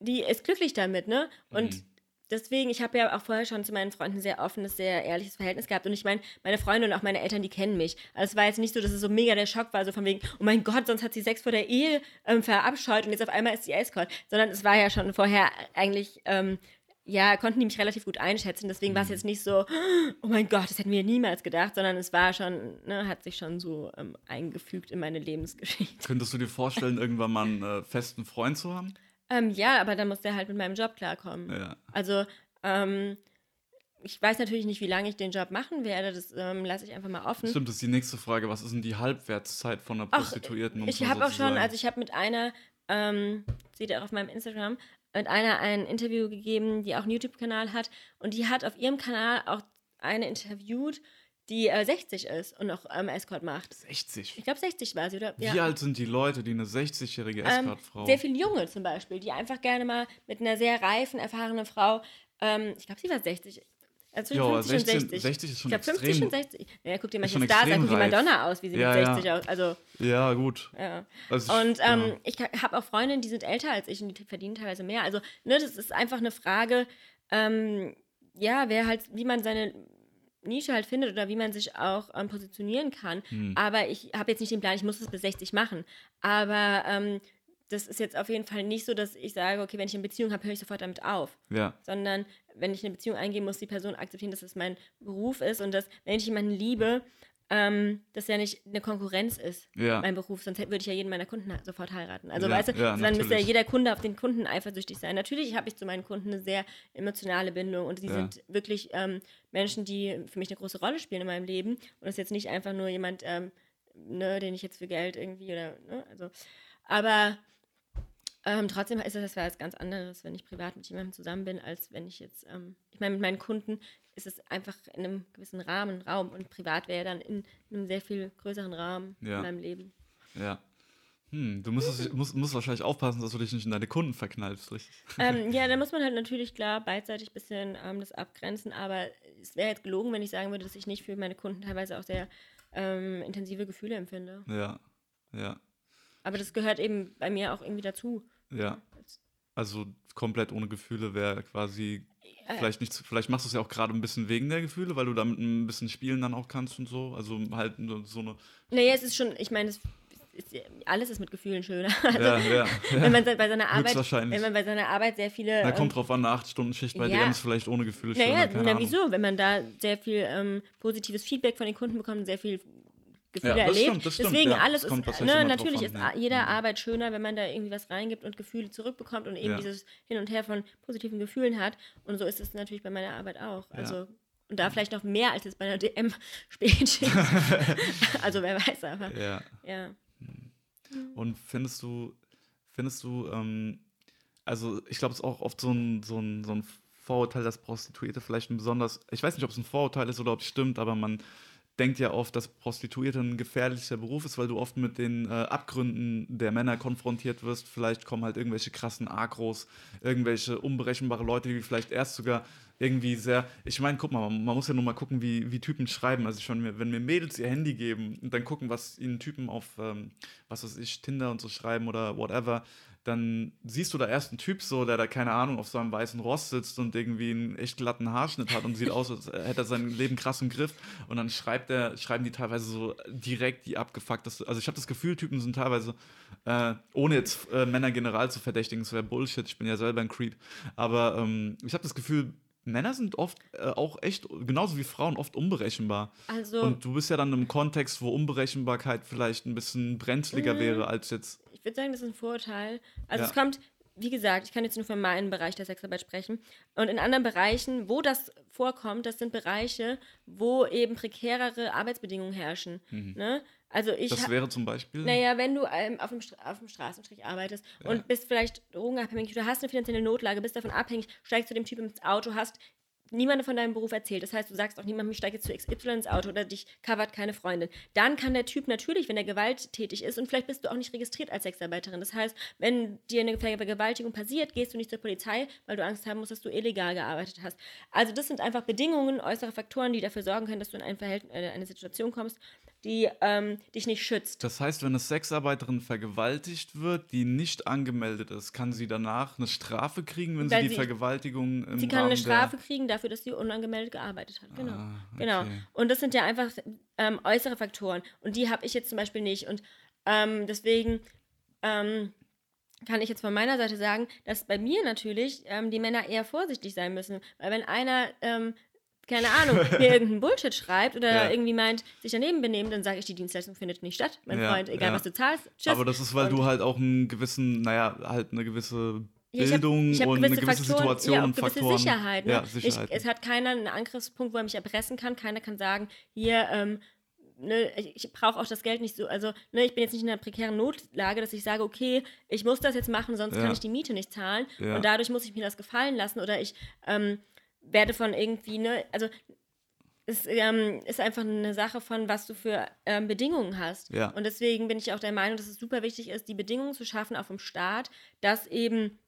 die ist glücklich damit, ne? Und Mhm. deswegen, ich habe ja auch vorher schon zu meinen Freunden ein sehr offenes, sehr ehrliches Verhältnis gehabt. Und ich meine, meine Freunde und auch meine Eltern, die kennen mich. Also es war jetzt nicht so, dass es so mega der Schock war, so von wegen, oh mein Gott, sonst hat sie Sex vor der Ehe ähm, verabscheut und jetzt auf einmal ist sie Escort. Sondern es war ja schon vorher eigentlich, ähm, ja, konnten die mich relativ gut einschätzen. Deswegen war es jetzt nicht so, oh mein Gott, das hätten wir niemals gedacht, sondern es war schon, ne, hat sich schon so ähm, eingefügt in meine Lebensgeschichte. Könntest du dir vorstellen, irgendwann mal einen äh, festen Freund zu haben? Ähm, ja, aber dann muss der halt mit meinem Job klarkommen. Ja. Also, ähm, ich weiß natürlich nicht, wie lange ich den Job machen werde. Das ähm, lasse ich einfach mal offen. Stimmt, das ist die nächste Frage. Was ist denn die Halbwertszeit von einer Prostituierten? um's ich habe auch schon, also ich habe mit einer, ähm, seht ihr auch auf meinem Instagram, mit einer ein Interview gegeben, die auch einen YouTube-Kanal hat. Und die hat auf ihrem Kanal auch eine interviewt, die äh, 60 ist und noch ähm, Escort macht. 60. Ich glaube, 60 war sie, oder? Wie alt sind die Leute, die eine 60-jährige Ähm, Escort-Frau? sehr viele Junge zum Beispiel, die einfach gerne mal mit einer sehr reifen, erfahrenen Frau, ähm, ich glaube, sie war 60. Also zwischen Jo, 50 und 16 60. 60 ist schon ich glaube, 50 extrem- und 60. Ja, guck dir Stars an, extrem guck die. Madonna aus, wie sie Ja, mit ja. 60 aus. Also, ja, gut. ja. Also ich- Und ähm, ja. ich habe auch Freundinnen, die sind älter als ich und die verdienen teilweise mehr. Also, ne, das ist einfach eine Frage, ähm, ja, wer halt, wie man seine Nische halt findet oder wie man sich auch ähm, positionieren kann. Hm. Aber ich habe jetzt nicht den Plan, ich muss das bis 60 machen. Aber ähm, das ist jetzt auf jeden Fall nicht so, dass ich sage, okay, wenn ich eine Beziehung habe, höre ich sofort damit auf. Ja, Sondern wenn ich eine Beziehung eingehe, muss die Person akzeptieren, dass es mein Beruf ist und dass, wenn ich jemanden liebe, ähm, das ja nicht eine Konkurrenz ist, Ja. mein Beruf, sonst würde ich ja jeden meiner Kunden sofort heiraten. Also Ja, weißt du, ja, dann müsste ja jeder Kunde auf den Kunden eifersüchtig sein. Natürlich habe ich zu meinen Kunden eine sehr emotionale Bindung und Ja. sind wirklich ähm, Menschen, die für mich eine große Rolle spielen in meinem Leben und das ist jetzt nicht einfach nur jemand, ähm, ne, den ich jetzt für Geld irgendwie oder, ne, also, aber ähm, trotzdem ist das was ganz anderes, wenn ich privat mit jemandem zusammen bin, als wenn ich jetzt, ähm, ich meine, mit meinen Kunden ist es einfach in einem gewissen Rahmen, Raum und privat wäre dann in einem sehr viel größeren Rahmen Ja. in meinem Leben. ja. Hm, du musst, musst, musst wahrscheinlich aufpassen, dass du dich nicht in deine Kunden verknallst, richtig? ähm, ja, da muss man halt natürlich klar beidseitig ein bisschen ähm, das abgrenzen, aber es wäre jetzt gelogen, wenn ich sagen würde, dass ich nicht für meine Kunden teilweise auch sehr ähm, intensive Gefühle empfinde. Ja, ja, Aber das gehört eben bei mir auch irgendwie dazu. Ja. Also komplett ohne Gefühle wäre quasi Äh, vielleicht nicht, vielleicht machst du es ja auch gerade ein bisschen wegen der Gefühle, weil du damit ein bisschen spielen dann auch kannst und so. Also halt so eine. Naja, es ist schon, ich meine, es ist, alles ist mit Gefühlen schöner. Also, Ja, ja. wenn man bei seiner Arbeit, wenn man bei seiner Arbeit sehr viele. Da ähm, kommt drauf an, eine 8-Stunden-Schicht bei ja. DM ist vielleicht ohne Gefühle naja, schöner, keine na wieso? Wenn man da sehr viel ähm, positives Feedback von den Kunden bekommt sehr viel Gefühle Ja, das erlebt. stimmt, das stimmt, Deswegen ja. alles ist, ne, natürlich an, ist ja. a- jede Mhm. Arbeit schöner, wenn man da irgendwie was reingibt und Gefühle zurückbekommt und eben dieses Hin und Her von positiven Gefühlen hat. Und so ist es natürlich bei meiner Arbeit auch. Also und da vielleicht noch mehr als jetzt bei einer DM Spätschicht. also wer weiß, aber Ja. ja. Und findest du, findest du, ähm, also ich glaube, es ist auch oft so ein, so, ein, so ein Vorurteil, dass Prostituierte vielleicht ein besonders, ich weiß nicht, ob es ein Vorurteil ist oder ob es stimmt, aber man denkt ja oft, dass Prostituierte ein gefährlicher Beruf ist, weil du oft mit den äh, Abgründen der Männer konfrontiert wirst. Vielleicht kommen halt irgendwelche krassen Agros, irgendwelche unberechenbare Leute, die vielleicht erst sogar irgendwie sehr. Ich meine, guck mal, man muss ja nur mal gucken, wie, wie Typen schreiben. Also, ich wenn mir Mädels ihr Handy geben und dann gucken, was ihnen Typen auf, ähm, was weiß ich, Tinder und so schreiben oder whatever, dann siehst du da erst einen Typ so, der da, keine Ahnung, auf so einem weißen Ross sitzt und irgendwie einen echt glatten Haarschnitt hat und sieht aus, als hätte er sein Leben krass im Griff. Und dann schreibt er, schreiben die teilweise so direkt die abgefuckteste. Also ich habe das Gefühl, Typen sind teilweise, äh, ohne jetzt äh, Männer general zu verdächtigen, das wäre Bullshit, ich bin ja selber ein Creep. Aber ähm, ich habe das Gefühl, Männer sind oft äh, auch echt, genauso wie Frauen, oft unberechenbar. Also, Und du bist ja dann im Kontext, wo Unberechenbarkeit vielleicht ein bisschen brenzliger Mhm. wäre als jetzt. ich würde sagen, das ist ein Vorurteil. Also Ja. es kommt, wie gesagt, ich kann jetzt nur für meinen Bereich der Sexarbeit sprechen. Und in anderen Bereichen, wo das vorkommt, das sind Bereiche, wo eben prekärere Arbeitsbedingungen herrschen. Ne? Also ich Mhm. Das wäre zum Beispiel. Naja, wenn du ähm, auf, dem auf dem Straßenstrich arbeitest und bist vielleicht drogenabhängig oder hast eine finanzielle Notlage, bist davon abhängig, steigst zu dem Typ ins Auto, hast niemandem von deinem Beruf erzählt. Das heißt, du sagst auch niemandem, ich steige jetzt zu XY ins Auto oder dich covert keine Freundin. Dann kann der Typ natürlich, wenn er gewalttätig ist und vielleicht bist du auch nicht registriert als Sexarbeiterin. Das heißt, wenn dir eine Vergewaltigung passiert, gehst du nicht zur Polizei, weil du Angst haben musst, dass du illegal gearbeitet hast. Also das sind einfach Bedingungen, äußere Faktoren, die dafür sorgen können, dass du in ein Verhältnis, äh, eine Situation kommst, die ähm, dich nicht schützt. Das heißt, wenn eine Sexarbeiterin vergewaltigt wird, die nicht angemeldet ist, kann sie danach eine Strafe kriegen, wenn Weil sie die sie- Vergewaltigung im Sie kann Rahmen eine Strafe kriegen dafür, dass sie unangemeldet gearbeitet hat. Genau. Ah, Genau. okay. Und das sind ja einfach ähm, äußere Faktoren. Und die habe ich jetzt zum Beispiel nicht. Und ähm, deswegen ähm, kann ich jetzt von meiner Seite sagen, dass bei mir natürlich ähm, die Männer eher vorsichtig sein müssen. Weil wenn einer, ähm, keine Ahnung, mir irgendeinen Bullshit schreibt oder Ja. irgendwie meint, sich daneben benehmen, dann sage ich, die Dienstleistung findet nicht statt, mein Ja, Freund. Egal, ja. was du zahlst. Tschüss. Aber das ist, weil Und- du halt auch einen gewissen, naja, halt eine gewisse Ja, ich hab- Bildung ich hab und eine gewisse Faktoren, Situation ja, und gewisse Faktoren. Sicherheit. Ne? Ja, Sicherheit. Ich, es hat keiner einen Angriffspunkt, wo er mich erpressen kann. Keiner kann sagen, hier, ähm, ne, ich, brauche auch das Geld nicht so. Also, ne, ich bin jetzt nicht in einer prekären Notlage, dass ich sage, okay, ich muss das jetzt machen, sonst Ja. kann ich die Miete nicht zahlen. Und dadurch muss ich mir das gefallen lassen oder ich ähm, werde von irgendwie, ne, also es ähm, ist einfach eine Sache von, was du für ähm, Bedingungen hast. Ja. Und deswegen bin ich auch der Meinung, dass es super wichtig ist, die Bedingungen zu schaffen, auch vom Staat, dass eben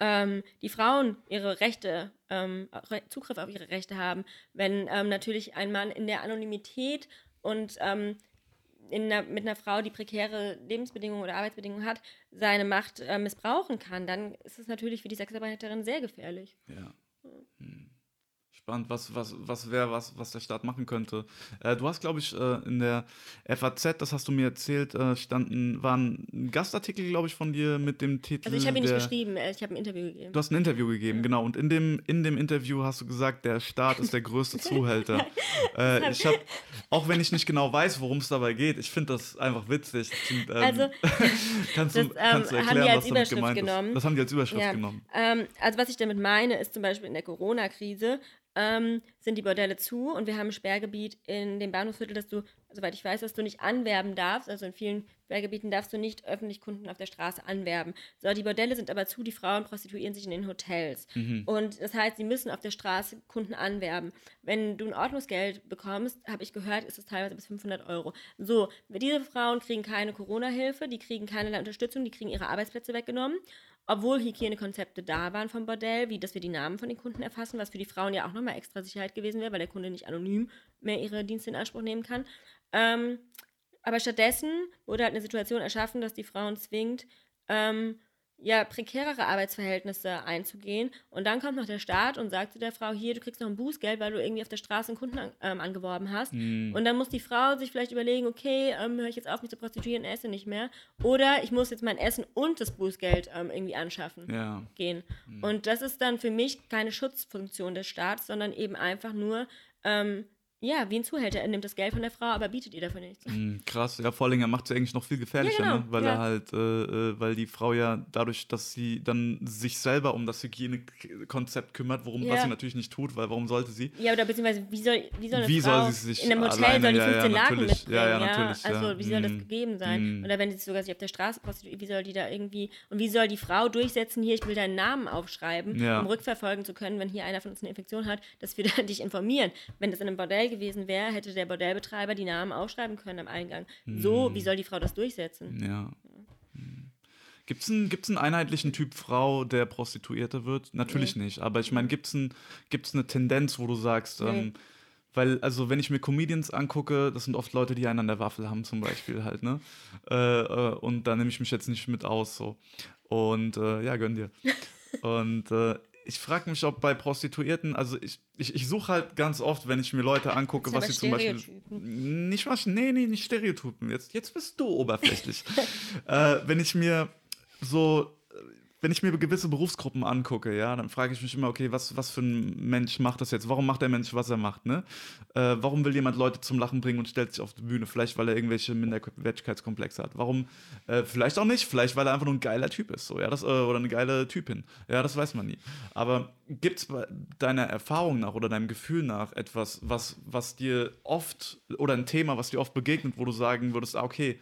ähm, die Frauen ihre Rechte, ähm, Zugriff auf ihre Rechte haben. Wenn ähm, natürlich ein Mann in der Anonymität und ähm, in einer, mit einer Frau, die prekäre Lebensbedingungen oder Arbeitsbedingungen hat, seine Macht äh, missbrauchen kann, dann ist es natürlich für die Sexarbeiterin sehr gefährlich. Ja. Hm. Spannend, was, was, was wäre, was, was der Staat machen könnte. Äh, du hast, glaube ich, äh, in der FAZ, das hast du mir erzählt, äh, standen, war ein Gastartikel, glaube ich, von dir mit dem Titel. Also ich habe ihn nicht der, geschrieben, äh, ich habe ein Interview gegeben. Du hast ein Interview gegeben, genau. Und in dem, in dem Interview hast du gesagt, der Staat ist der größte Zuhälter. äh, ich habe, auch wenn ich nicht genau weiß, worum es dabei geht, ich finde das einfach witzig. Ich find, ähm, Also, kannst, du, das, ähm, kannst du haben erklären, die als was damit Überschrift gemeint genommen. ist? Das haben die als Überschrift Ja. genommen. Ähm, also was ich damit meine, ist zum Beispiel in der Corona-Krise ähm, sind die Bordelle zu und wir haben ein Sperrgebiet in dem Bahnhofsviertel, dass du, soweit ich weiß, dass du nicht anwerben darfst. Also in vielen Sperrgebieten darfst du nicht öffentlich Kunden auf der Straße anwerben. So, die Bordelle sind aber zu, die Frauen prostituieren sich in den Hotels. Mhm. Und das heißt, sie müssen auf der Straße Kunden anwerben. Wenn du ein Ordnungsgeld bekommst, habe ich gehört, ist es teilweise bis 500 Euro. So, diese Frauen kriegen keine Corona-Hilfe, die kriegen keinerlei Unterstützung, die kriegen ihre Arbeitsplätze weggenommen obwohl Hygienekonzepte da waren vom Bordell, wie dass wir die Namen von den Kunden erfassen, was für die Frauen ja auch nochmal extra Sicherheit gewesen wäre, weil der Kunde nicht anonym mehr ihre Dienste in Anspruch nehmen kann. Ähm, aber stattdessen wurde halt eine Situation erschaffen, dass die Frauen zwingt, ähm, ja, prekärere Arbeitsverhältnisse einzugehen. Und dann kommt noch der Staat und sagt zu der Frau, hier, du kriegst noch ein Bußgeld, weil du irgendwie auf der Straße einen Kunden an, ähm, angeworben hast. Mhm. Und dann muss die Frau sich vielleicht überlegen, okay, ähm, höre ich jetzt auf, mich zu prostituieren, esse nicht mehr. Oder ich muss jetzt mein Essen und das Bußgeld ähm, irgendwie anschaffen Ja. gehen. Und das ist dann für mich keine Schutzfunktion des Staats, sondern eben einfach nur, ähm, ja, wie ein Zuhälter. Er nimmt das Geld von der Frau, aber bietet ihr dafür nichts. Mhm, Krass, ja, vor allem er macht es ja eigentlich noch viel gefährlicher, Ja, genau, ne? weil ja. er halt, äh, äh, weil die Frau ja dadurch, dass sie dann sich selber um das Hygienekonzept kümmert, worum was sie natürlich nicht tut, weil warum sollte sie? Ja, oder beziehungsweise, wie soll, wie soll eine Wie Frau soll sie sich in einem Hotel alleine- soll die ja, ja, 15 Laken mitbringen? Ja, Ja, natürlich, Also, wie soll das Mhm. gegeben sein? Mhm. Oder wenn sie sogar sich auf der Straße prostituiert, wie soll die da irgendwie, und wie soll die Frau durchsetzen, hier, ich will deinen Namen aufschreiben, um rückverfolgen zu können, wenn hier einer von uns eine Infektion hat, dass wir da dich informieren. Wenn das in einem Bordell gewesen wäre, hätte der Bordellbetreiber die Namen aufschreiben können am Eingang. So, Mhm. wie soll die Frau das durchsetzen? Ja. Mhm. Gibt es einen, gibt's einen einheitlichen Typ Frau, der Prostituierte wird? Natürlich Nee. nicht. Aber ich meine, gibt es ein, gibt's eine Tendenz, wo du sagst, Nee. ähm, weil, also wenn ich mir Comedians angucke, das sind oft Leute, die einen an der Waffel haben, zum Beispiel halt, ne? Äh, äh, und da nehme ich mich jetzt nicht mit aus, so. Und äh, ja, gönn dir. und äh, ich frage mich, ob bei Prostituierten, also ich, ich, ich suche halt ganz oft, wenn ich mir Leute angucke, was sie zum Beispiel. Nicht was, nee, nee, nicht Stereotypen. Jetzt, jetzt bist du oberflächlich. äh, wenn ich mir so, wenn ich mir gewisse Berufsgruppen angucke, ja, dann frage ich mich immer, okay, was, was für ein Mensch macht das jetzt? Warum macht der Mensch, was er macht, ne? Äh, warum will jemand Leute zum Lachen bringen und stellt sich auf die Bühne? Vielleicht, weil er irgendwelche Minderwertigkeitskomplexe hat. Warum? Äh, vielleicht auch nicht. Vielleicht, weil er einfach nur ein geiler Typ ist, so, ja, das, äh, oder eine geile Typin. Ja, das weiß man nie. Aber gibt es deiner Erfahrung nach oder deinem Gefühl nach etwas, was, was dir oft, oder ein Thema, was dir oft begegnet, wo du sagen würdest, ah, okay,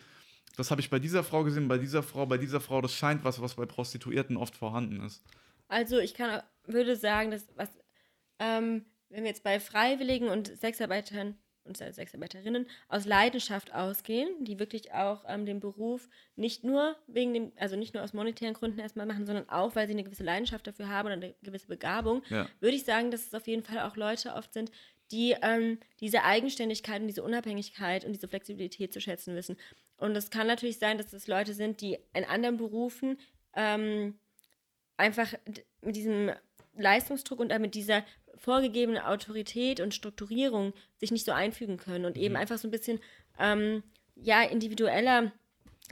das habe ich bei dieser Frau gesehen, bei dieser Frau, bei dieser Frau, das scheint was, was bei Prostituierten oft vorhanden ist. Also ich kann, würde sagen, dass was, ähm, wenn wir jetzt bei Freiwilligen und Sexarbeitern und Sexarbeiterinnen aus Leidenschaft ausgehen, die wirklich auch ähm, den Beruf nicht nur wegen dem, also nicht nur aus monetären Gründen erstmal machen, sondern auch, weil sie eine gewisse Leidenschaft dafür haben oder eine gewisse Begabung, Ja. würde ich sagen, dass es auf jeden Fall auch Leute oft sind, die ähm, diese Eigenständigkeit und diese Unabhängigkeit und diese Flexibilität zu schätzen wissen. Und es kann natürlich sein, dass es Leute sind, die in anderen Berufen ähm, einfach mit diesem Leistungsdruck und mit dieser vorgegebenen Autorität und Strukturierung sich nicht so einfügen können und eben einfach so ein bisschen ähm, ja individueller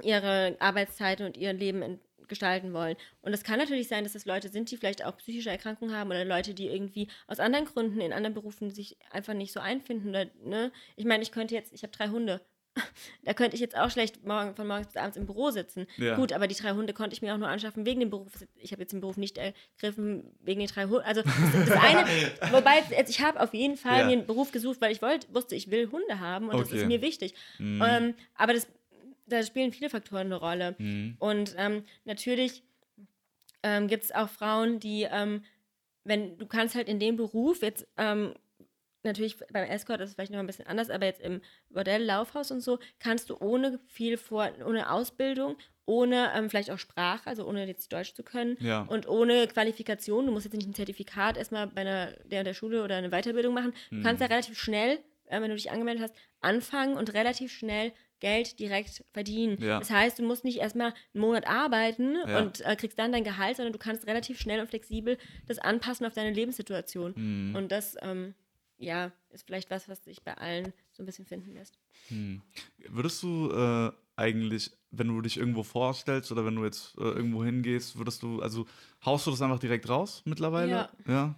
ihre Arbeitszeiten und ihr Leben in, gestalten wollen. Und es kann natürlich sein, dass es Leute sind, die vielleicht auch psychische Erkrankungen haben oder Leute, die irgendwie aus anderen Gründen in anderen Berufen sich einfach nicht so einfinden. Oder, ne? Ich meine, ich könnte jetzt, ich habe drei Hunde. Da könnte ich jetzt auch schlecht morgen, von morgens bis abends im Büro sitzen. Ja. Gut, aber die drei Hunde konnte ich mir auch nur anschaffen wegen dem Beruf. Ich habe jetzt den Beruf nicht ergriffen wegen den drei Hunden. Also das, das eine, wobei jetzt, ich habe auf jeden Fall Ja. mir einen Beruf gesucht, weil ich wollte, wusste, ich will Hunde haben und das Okay. ist mir wichtig. Mhm. Ähm, aber das, da spielen viele Faktoren eine Rolle. Mhm. Und ähm, natürlich ähm, gibt es auch Frauen, die, ähm, wenn du kannst halt in dem Beruf jetzt, ähm, natürlich beim Escort ist es vielleicht noch ein bisschen anders, aber jetzt im Bordell, Laufhaus und so, kannst du ohne viel vor, ohne Ausbildung, ohne ähm, vielleicht auch Sprache, also ohne jetzt Deutsch zu können Ja. und ohne Qualifikation, du musst jetzt nicht ein Zertifikat erstmal bei einer der, der Schule oder eine Weiterbildung machen, du kannst da relativ schnell, äh, wenn du dich angemeldet hast, anfangen und relativ schnell Geld direkt verdienen. Ja. Das heißt, du musst nicht erstmal einen Monat arbeiten Ja. und äh, kriegst dann dein Gehalt, sondern du kannst relativ schnell und flexibel das anpassen auf deine Lebenssituation. Mhm. Und das, ähm, ja, ist vielleicht was, was sich bei allen so ein bisschen finden lässt. Hm. Würdest du äh, eigentlich, wenn du dich irgendwo vorstellst oder wenn du jetzt äh, irgendwo hingehst, würdest du, also haust du das einfach direkt raus mittlerweile? Ja. Ja.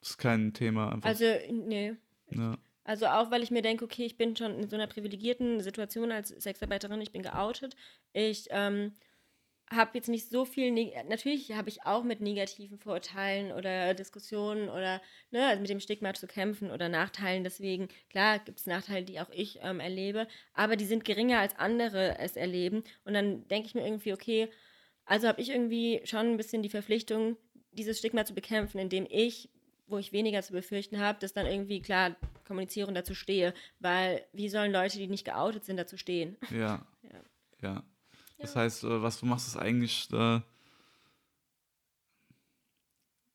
Das ist kein Thema einfach. Also, nee. ja. Also auch, weil ich mir denke, okay, ich bin schon in so einer privilegierten Situation als Sexarbeiterin, ich bin geoutet. Ich ähm, habe jetzt nicht so viel, natürlich habe ich auch mit negativen Vorurteilen oder Diskussionen oder ne, also mit dem Stigma zu kämpfen oder Nachteilen. Deswegen, klar, gibt es Nachteile, die auch ich ähm, erlebe, aber die sind geringer als andere es erleben. Und dann denke ich mir irgendwie, okay, also habe ich irgendwie schon ein bisschen die Verpflichtung, dieses Stigma zu bekämpfen, indem ich, wo ich weniger zu befürchten habe, das dann irgendwie klar kommuniziere und dazu stehe. Weil wie sollen Leute, die nicht geoutet sind, dazu stehen? Ja. Ja. Ja. Das heißt, äh, was du machst, ist eigentlich. Äh,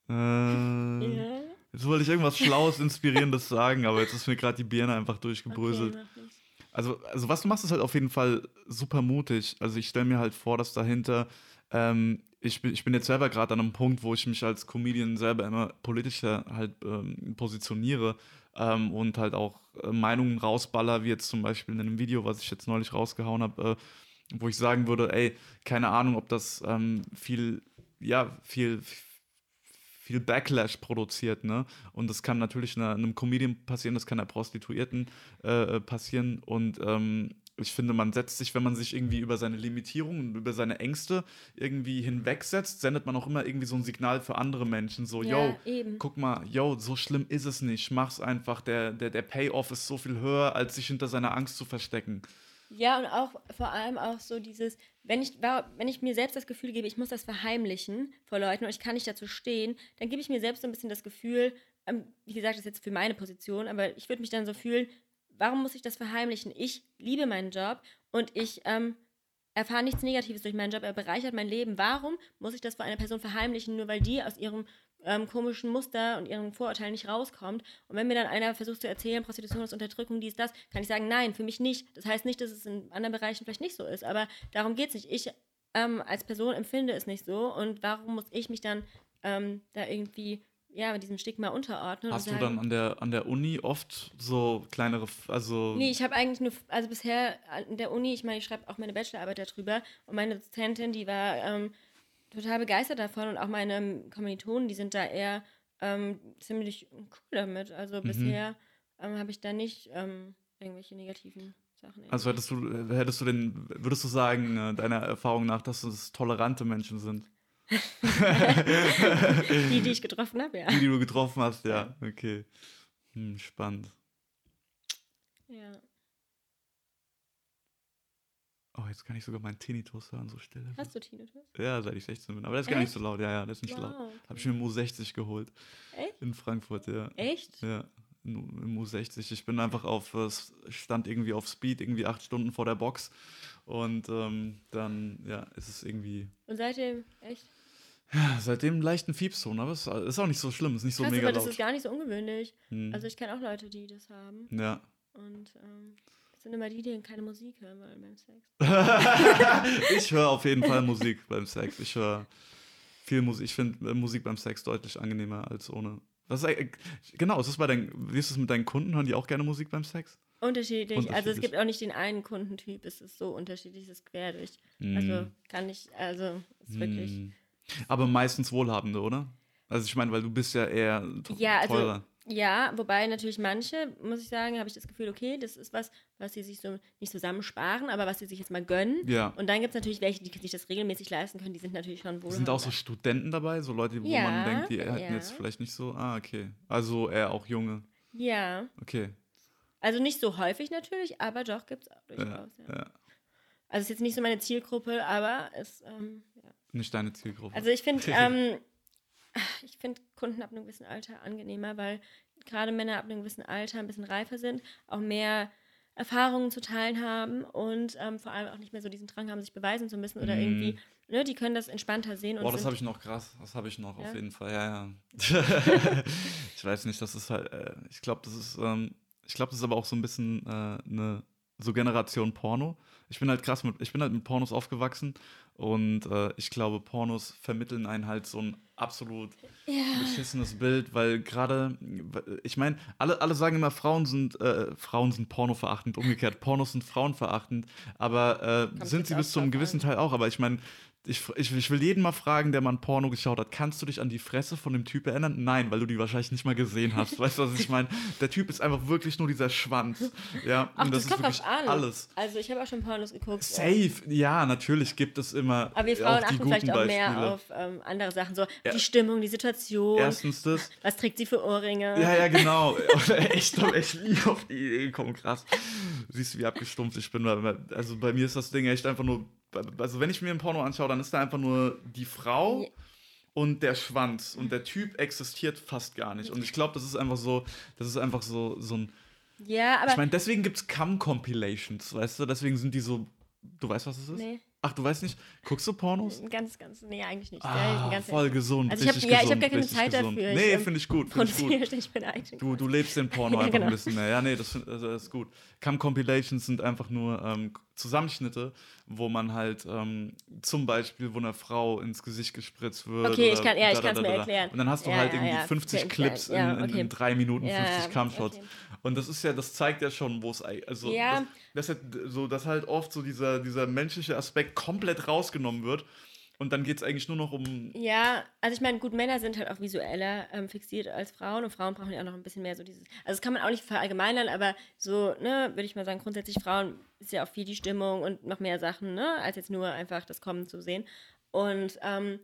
äh, Ja. Jetzt wollte ich irgendwas Schlaues, Inspirierendes sagen, aber jetzt ist mir gerade die Birne einfach durchgebröselt. Okay. Also, also was du machst, ist halt auf jeden Fall super mutig. Also ich stelle mir halt vor, dass dahinter, ähm, ich, bin, ich bin jetzt selber gerade an einem Punkt, wo ich mich als Comedian selber immer politischer halt ähm, positioniere ähm, und halt auch äh, Meinungen rausballer, wie jetzt zum Beispiel in einem Video, was ich jetzt neulich rausgehauen habe, äh, wo ich sagen würde, ey, keine Ahnung, ob das ähm, viel, ja, viel, viel Backlash produziert, ne? Und das kann natürlich einer, einem Comedian passieren, das kann einer Prostituierten äh, passieren. Und ähm, ich finde, man setzt sich, wenn man sich irgendwie über seine Limitierungen, über seine Ängste irgendwie hinwegsetzt, sendet man auch immer irgendwie so ein Signal für andere Menschen. So, Ja, yo, eben. guck mal, yo, so schlimm ist es nicht. Mach's einfach. Der, der, der Payoff ist so viel höher, als sich hinter seiner Angst zu verstecken. Ja, und auch vor allem auch so dieses, wenn ich, wenn ich mir selbst das Gefühl gebe, ich muss das verheimlichen vor Leuten und ich kann nicht dazu stehen, dann gebe ich mir selbst so ein bisschen das Gefühl, ähm, wie gesagt, das ist jetzt für meine Position, aber ich würde mich dann so fühlen, warum muss ich das verheimlichen? Ich liebe meinen Job und ich ähm, erfahre nichts Negatives durch meinen Job, er bereichert mein Leben. Warum muss ich das vor einer Person verheimlichen, nur weil die aus ihrem ähm, komischen Muster und ihren Vorurteilen nicht rauskommt? Und wenn mir dann einer versucht zu erzählen, Prostitution ist Unterdrückung, dies, das, kann ich sagen, nein, für mich nicht. Das heißt nicht, dass es in anderen Bereichen vielleicht nicht so ist, aber darum geht es nicht. Ich ähm, als Person empfinde es nicht so und warum muss ich mich dann ähm, da irgendwie ja, mit diesem Stigma unterordnen. Hast du dann an der, an der Uni oft so kleinere, also... Nee, ich habe eigentlich nur, also bisher an der Uni, ich meine, ich schreibe auch meine Bachelorarbeit darüber und meine Dozentin, die war ähm, total begeistert davon und auch meine Kommilitonen, die sind da eher ähm, ziemlich cool damit. Also mhm. bisher ähm, habe ich da nicht ähm, irgendwelche negativen Sachen. Also hättest du, hättest du den, würdest du sagen, äh, deiner Erfahrung nach, dass es tolerante Menschen sind? die, die ich getroffen habe, ja. Die, die du getroffen hast, ja. Okay. Hm, spannend. Ja. Oh, jetzt kann ich sogar meinen Tinnitus hören, so still. Hast du Tinnitus? Ja, seit ich 16 bin. Aber der ist Echt? gar nicht so laut. Ja, ja, der ist nicht wow, laut. Okay. Habe ich mir im U60 geholt. Echt? In Frankfurt, ja. Echt? Ja, im U60. Ich bin einfach auf, äh, stand irgendwie auf Speed, irgendwie acht Stunden vor der Box. Und ähm, dann, ja, ist es irgendwie. Und seitdem, echt? Ja, seitdem leichten Fiepston, aber es ist auch nicht so schlimm, es ist nicht so Krass, mega aber laut. das ist gar nicht so ungewöhnlich. Hm. Also ich kenne auch Leute, die das haben. Ja. Und ähm, das sind immer die, die keine Musik hören wollen beim Sex. ich höre auf jeden Fall Musik beim Sex. Ich höre viel Musik. Ich finde äh, Musik beim Sex deutlich angenehmer als ohne. Was ist, genau, ist das bei deinen, wie ist es mit deinen Kunden? Hören die auch gerne Musik beim Sex? Unterschiedlich. Unterschiedlich. Also es gibt auch nicht den einen Kundentyp, es ist so unterschiedlich, es ist quer durch. Mm. Also kann ich, also ist wirklich. Mm. Aber meistens Wohlhabende, oder? Also ich meine, weil du bist ja eher ja, also, teurer. Ja, wobei natürlich manche, muss ich sagen, habe ich das Gefühl, okay, das ist was, was sie sich so nicht zusammensparen, aber was sie sich jetzt mal gönnen. Ja. Und dann gibt es natürlich welche, die sich das regelmäßig leisten können, die sind natürlich schon wohl. Sind auch so Studenten dabei, so Leute, wo ja, man denkt, die hätten ja. jetzt vielleicht nicht so, ah, okay. Also eher auch junge. Ja. Okay. Also nicht so häufig natürlich, aber doch gibt es auch durchaus. Ja, ja. Also ist jetzt nicht so meine Zielgruppe, aber es. Ähm, ja. Nicht deine Zielgruppe. Also ich finde, ähm, ich finde Kunden ab einem gewissen Alter angenehmer, weil gerade Männer ab einem gewissen Alter ein bisschen reifer sind, auch mehr Erfahrungen zu teilen haben und ähm, vor allem auch nicht mehr so diesen Drang haben, sich beweisen zu müssen oder mm. irgendwie, ne, die können das entspannter sehen. Boah, das habe ich noch krass, das habe ich noch ja? auf jeden Fall, ja, ja. ich weiß nicht, das ist halt, äh, ich glaube, das ist, ähm, ich glaube, das ist aber auch so ein bisschen äh, eine so Generation Porno. Ich bin halt krass mit, ich bin halt mit Pornos aufgewachsen und äh, ich glaube, Pornos vermitteln einen halt so ein absolut ja. beschissenes Bild, weil gerade, ich meine, alle, alle sagen immer, Frauen sind, äh, Frauen sind pornoverachtend, umgekehrt, Pornos sind frauenverachtend, aber äh, sind sie bis zu einem gewissen Teil auch, aber ich meine, ich, ich, ich, will jeden mal fragen, der mal ein Porno geschaut hat, kannst du dich an die Fresse von dem Typ erinnern? Nein, weil du die wahrscheinlich nicht mal gesehen hast. Weißt du, was ich meine? Der Typ ist einfach wirklich nur dieser Schwanz. Ja, Ach, und das, das ist wirklich an. alles. Also ich habe auch schon Pornos geguckt. Safe, ja, natürlich gibt es immer. Aber wir Frauen achten vielleicht auch mehr Beispiele. auf ähm, andere Sachen, so ja. die Stimmung, die Situation. Erstens das. Was trägt sie für Ohrringe? Ja, ja, genau. echt, echt nie auf die Idee gekommen, krass. Siehst du, wie abgestumpft ich bin. Also bei mir ist das Ding echt einfach nur also wenn ich mir ein Porno anschaue, dann ist da einfach nur die Frau und der Schwanz und der Typ existiert fast gar nicht. Und ich glaube, das ist einfach so, das ist einfach so, so ein. Ja, aber. Ich meine, deswegen gibt es Cam-Compilations, weißt du? Deswegen sind die so. Du weißt, was es ist? Nee. Ach, du weißt nicht? Guckst du Pornos? Ganz, ganz, nee, eigentlich nicht. Ah, ganz voll gesund. Also ich hab, ja, ich habe gar keine Zeit gesund. dafür. Nee, finde ich gut. Find ich gut. Ich bin eigentlich du, du lebst den Porno einfach genau. ein bisschen mehr. Ja, nee, das, also das ist gut. Cam-Compilations sind einfach nur ähm, Zusammenschnitte, wo man halt ähm, zum Beispiel, wo eine Frau ins Gesicht gespritzt wird. Okay, ich kann es ja, mir erklären. Und dann hast du ja, halt ja, irgendwie 50 Clips in, in, in, drei Minuten, 50 Cam-Shots. Okay. Und das ist ja, das zeigt ja schon, wo es also das, das, so, dass halt oft so dieser, dieser menschliche Aspekt komplett rausgenommen wird. Und dann geht es eigentlich nur noch um. Ja, also ich meine, gut, Männer sind halt auch visueller ähm, fixiert als Frauen und Frauen brauchen ja auch noch ein bisschen mehr so dieses. Also das kann man auch nicht verallgemeinern, aber so, ne, würde ich mal sagen, grundsätzlich Frauen ist ja auch viel die Stimmung und noch mehr Sachen, ne, als jetzt nur einfach das Kommen zu sehen. Und, ähm,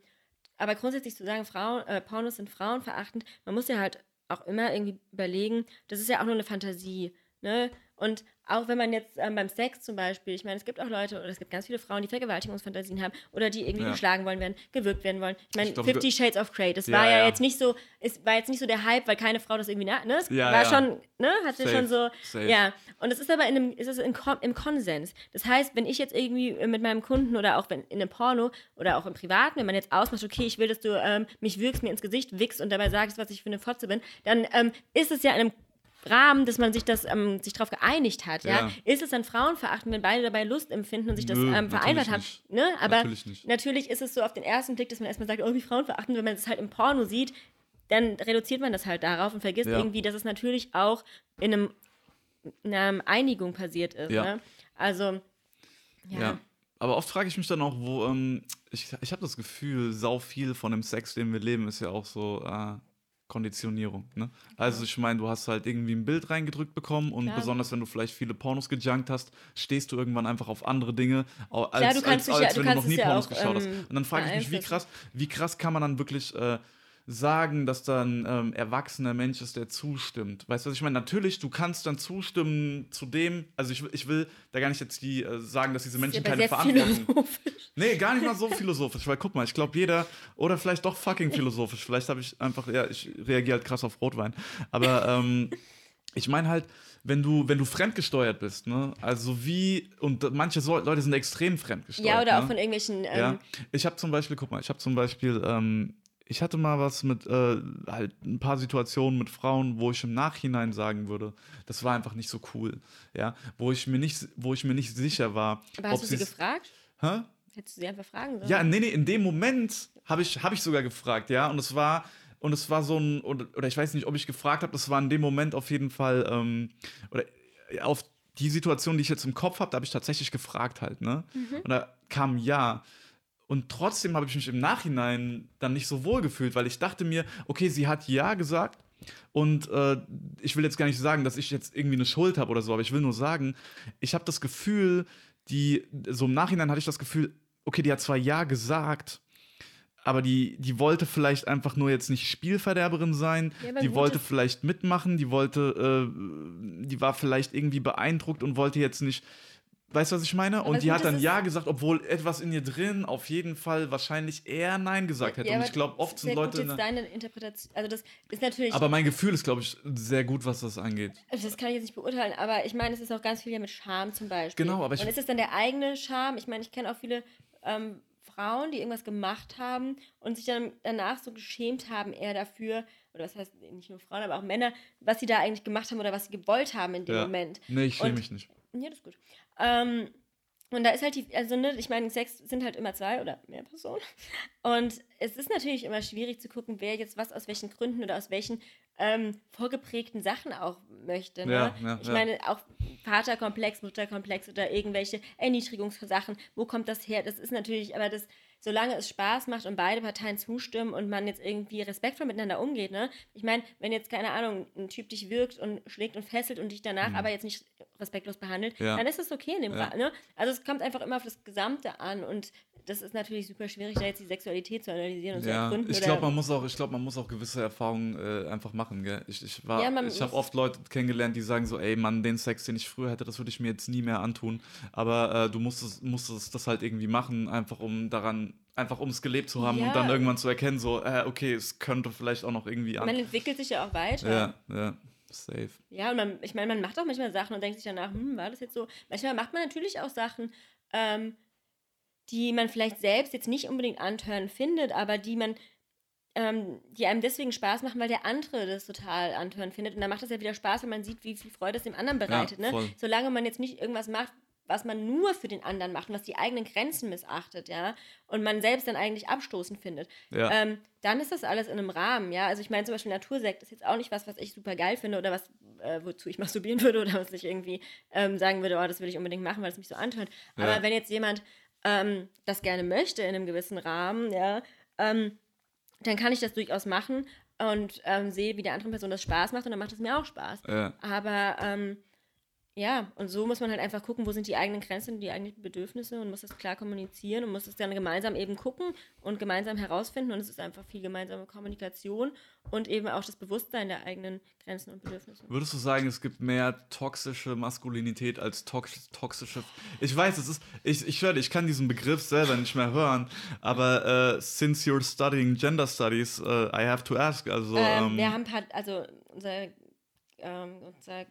aber grundsätzlich zu sagen, Frauen, äh, Pornos sind frauenverachtend, man muss ja halt auch immer irgendwie überlegen, das ist ja auch nur eine Fantasie, ne? Und auch wenn man jetzt ähm, beim Sex zum Beispiel, ich meine, es gibt auch Leute, oder es gibt ganz viele Frauen, die Vergewaltigungsfantasien haben oder die irgendwie Ja. geschlagen wollen werden, gewürgt werden wollen. Ich meine, Fifty Shades of Grey, das Ja, war ja, ja. jetzt nicht so, es war jetzt nicht so der Hype, weil keine Frau das irgendwie, ne? Es Ja, war schon, ne, hatte Safe, schon so, safe. ja. Und es ist aber in einem, es ist in, Kon- im Konsens. Das heißt, wenn ich jetzt irgendwie äh, mit meinem Kunden oder auch wenn in einem Porno oder auch im Privaten, wenn man jetzt ausmacht, okay, ich will, dass du ähm, mich wirkst, mir ins Gesicht wickst und dabei sagst, was ich für eine Fotze bin, dann ähm, ist es ja in einem Rahmen, dass man sich das ähm, sich darauf geeinigt hat, ja? Ja. Ist es dann frauenverachtend, wenn beide dabei Lust empfinden und sich das Nö, ähm, vereinbart haben? Ne? Aber Natürlich nicht. natürlich ist es so auf den ersten Blick, dass man erstmal sagt, oh, wie frauenverachtend, wenn man es halt im Porno sieht, dann reduziert man das halt darauf und vergisst Ja. irgendwie, dass es natürlich auch in einem in einer Einigung passiert ist. Ja. Ne? Also, ja. Ja. Aber oft frage ich mich dann auch, wo, ähm, ich, ich habe das Gefühl, sau viel von dem Sex, den wir leben, ist ja auch so äh, Konditionierung. Ne? Also ich meine, du hast halt irgendwie ein Bild reingedrückt bekommen und Klar. besonders wenn du vielleicht viele Pornos gejunkt hast, stehst du irgendwann einfach auf andere Dinge, als, Klar, du als, ja- als du wenn du noch nie es ja Pornos auch, geschaut hast. ähm, Und dann frage ich mich, wie krass, wie krass kann man dann wirklich äh, sagen, dass da ein ähm, erwachsener Mensch ist, der zustimmt. Weißt du, was ich meine? Natürlich, du kannst dann zustimmen zu dem, also ich, will- ich will da gar nicht jetzt die äh, sagen, dass diese Menschen keine Verantwortung philosophisch. Nee, gar nicht mal so philosophisch, weil guck mal, ich glaube jeder, oder vielleicht doch fucking philosophisch, vielleicht habe ich einfach, ja, ich reagiere halt krass auf Rotwein, aber ähm, ich meine halt, wenn du, wenn du fremdgesteuert bist, ne, also wie, und manche so, Leute sind extrem fremdgesteuert. Ja, oder ne? auch von irgendwelchen. Ähm, Ja, ich habe zum Beispiel, guck mal, ich habe zum Beispiel, ähm, ich hatte mal was mit, äh, halt ein paar Situationen mit Frauen, wo ich im Nachhinein sagen würde, das war einfach nicht so cool, ja, wo ich mir nicht, wo ich mir nicht sicher war, Aber hast du sie gefragt? Hä? Hättest du sie einfach fragen sollen? Ja, nee, nee, in dem Moment habe ich, hab ich sogar gefragt, ja. Und es war, und es war so ein, oder, oder ich weiß nicht, ob ich gefragt habe, das war in dem Moment auf jeden Fall, ähm, oder äh, auf die Situation, die ich jetzt im Kopf habe, da habe ich tatsächlich gefragt halt, ne? Und da kam ja. Und trotzdem habe ich mich im Nachhinein dann nicht so wohl gefühlt, weil ich dachte mir, okay, sie hat ja gesagt. Und äh, ich will jetzt gar nicht sagen, dass ich jetzt irgendwie eine Schuld habe oder so, aber ich will nur sagen, ich habe das Gefühl, die, so im Nachhinein hatte ich das Gefühl, okay, die hat zwar ja gesagt, aber die, die wollte vielleicht einfach nur jetzt nicht Spielverderberin sein, Ja, die wollte vielleicht mitmachen, die wollte, äh, die war vielleicht irgendwie beeindruckt und wollte jetzt nicht, weißt du, was ich meine? Und die gut, hat das dann ja gesagt, obwohl etwas in ihr drin auf jeden Fall wahrscheinlich eher nein gesagt hätte. Ja, und ich glaube, oft sind gut Leute. der- deine Interpretation. Also, das ist natürlich. aber mein Gefühl ist, glaube ich, sehr gut, was das angeht. Also Das kann ich jetzt nicht beurteilen, aber ich meine, es ist auch ganz viel ja mit Scham zum Beispiel. Genau, aber ich- Und ist es dann der eigene Scham? Ich meine, ich kenne auch viele ähm, Frauen, die irgendwas gemacht haben und sich dann danach so geschämt haben, eher dafür, oder was heißt nicht nur Frauen, aber auch Männer, was sie da eigentlich gemacht haben oder was sie gewollt haben in dem Ja. Moment. Nee, ich schäme mich nicht. Ja, das ist gut. Ähm, und da ist halt die, also ne, ich meine, Sex sind halt immer zwei oder mehr Personen. Und es ist natürlich immer schwierig zu gucken, wer jetzt was aus welchen Gründen oder aus welchen ähm, vorgeprägten Sachen auch möchte. Ne? Ja, ja, ich ja. meine, auch Vaterkomplex, Mutterkomplex oder irgendwelche Erniedrigungssachen, wo kommt das her? Das ist natürlich, aber das, solange es Spaß macht und beide Parteien zustimmen und man jetzt irgendwie respektvoll miteinander umgeht, ne? Ich meine, wenn jetzt, keine Ahnung, ein Typ dich wirkt und schlägt und fesselt und dich danach aber jetzt nicht respektlos behandelt, Mhm. Ja. dann ist das okay in dem Ja. Ra- ne? Also es kommt einfach immer auf das Gesamte an und das ist natürlich super schwierig, da jetzt die Sexualität zu analysieren und zu Ja, ergründen. ich glaube, man muss auch, ich glaube, man muss auch gewisse Erfahrungen äh, einfach machen, gell? Ich, ich war, Ja, man ich habe oft Leute kennengelernt, die sagen so, ey, Mann, den Sex, den ich früher hätte, das würde ich mir jetzt nie mehr antun. Aber äh, du musstest, musstest das halt irgendwie machen, einfach um daran, einfach um es gelebt zu haben Ja. und dann irgendwann zu erkennen, so, äh, okay, es könnte vielleicht auch noch irgendwie man an. entwickelt sich ja auch weiter. Ja, ja, safe. Ja, und man, ich meine, man macht auch manchmal Sachen und denkt sich danach, hm, war das jetzt so? Manchmal macht man natürlich auch Sachen, ähm, die man vielleicht selbst jetzt nicht unbedingt antören findet, aber die man, ähm, die einem deswegen Spaß machen, weil der andere das total antören findet. Und dann macht es ja wieder Spaß, wenn man sieht, wie viel Freude es dem anderen bereitet. ne? voll. Solange man jetzt nicht irgendwas macht, was man nur für den anderen macht und was die eigenen Grenzen missachtet, ja, und man selbst dann eigentlich abstoßend findet, Ja. ähm, dann ist das alles in einem Rahmen, ja. Also ich meine zum Beispiel Natursekt ist jetzt auch nicht was, was ich super geil finde oder was, äh, wozu ich masturbieren würde oder was ich irgendwie ähm, sagen würde, oh, das will ich unbedingt machen, weil es mich so antört. Ja. Aber wenn jetzt jemand ähm, das gerne möchte in einem gewissen Rahmen, ja, ähm, dann kann ich das durchaus machen und ähm, sehe, wie der anderen Person das Spaß macht und dann macht es mir auch Spaß. Ja. Aber ähm, ja, und so muss man halt einfach gucken, wo sind die eigenen Grenzen und die eigenen Bedürfnisse und muss das klar kommunizieren und muss es dann gemeinsam eben gucken und gemeinsam herausfinden. Und es ist einfach viel gemeinsame Kommunikation und eben auch das Bewusstsein der eigenen Grenzen und Bedürfnisse. Würdest du sagen, es gibt mehr toxische Maskulinität als tox toxische. Ich weiß, es ist. Ich, ich höre, ich kann diesen Begriff selber nicht mehr hören, aber uh, since you're studying Gender Studies, uh, I have to ask. Also, ähm, ähm, wir haben halt, also unser, ähm, unser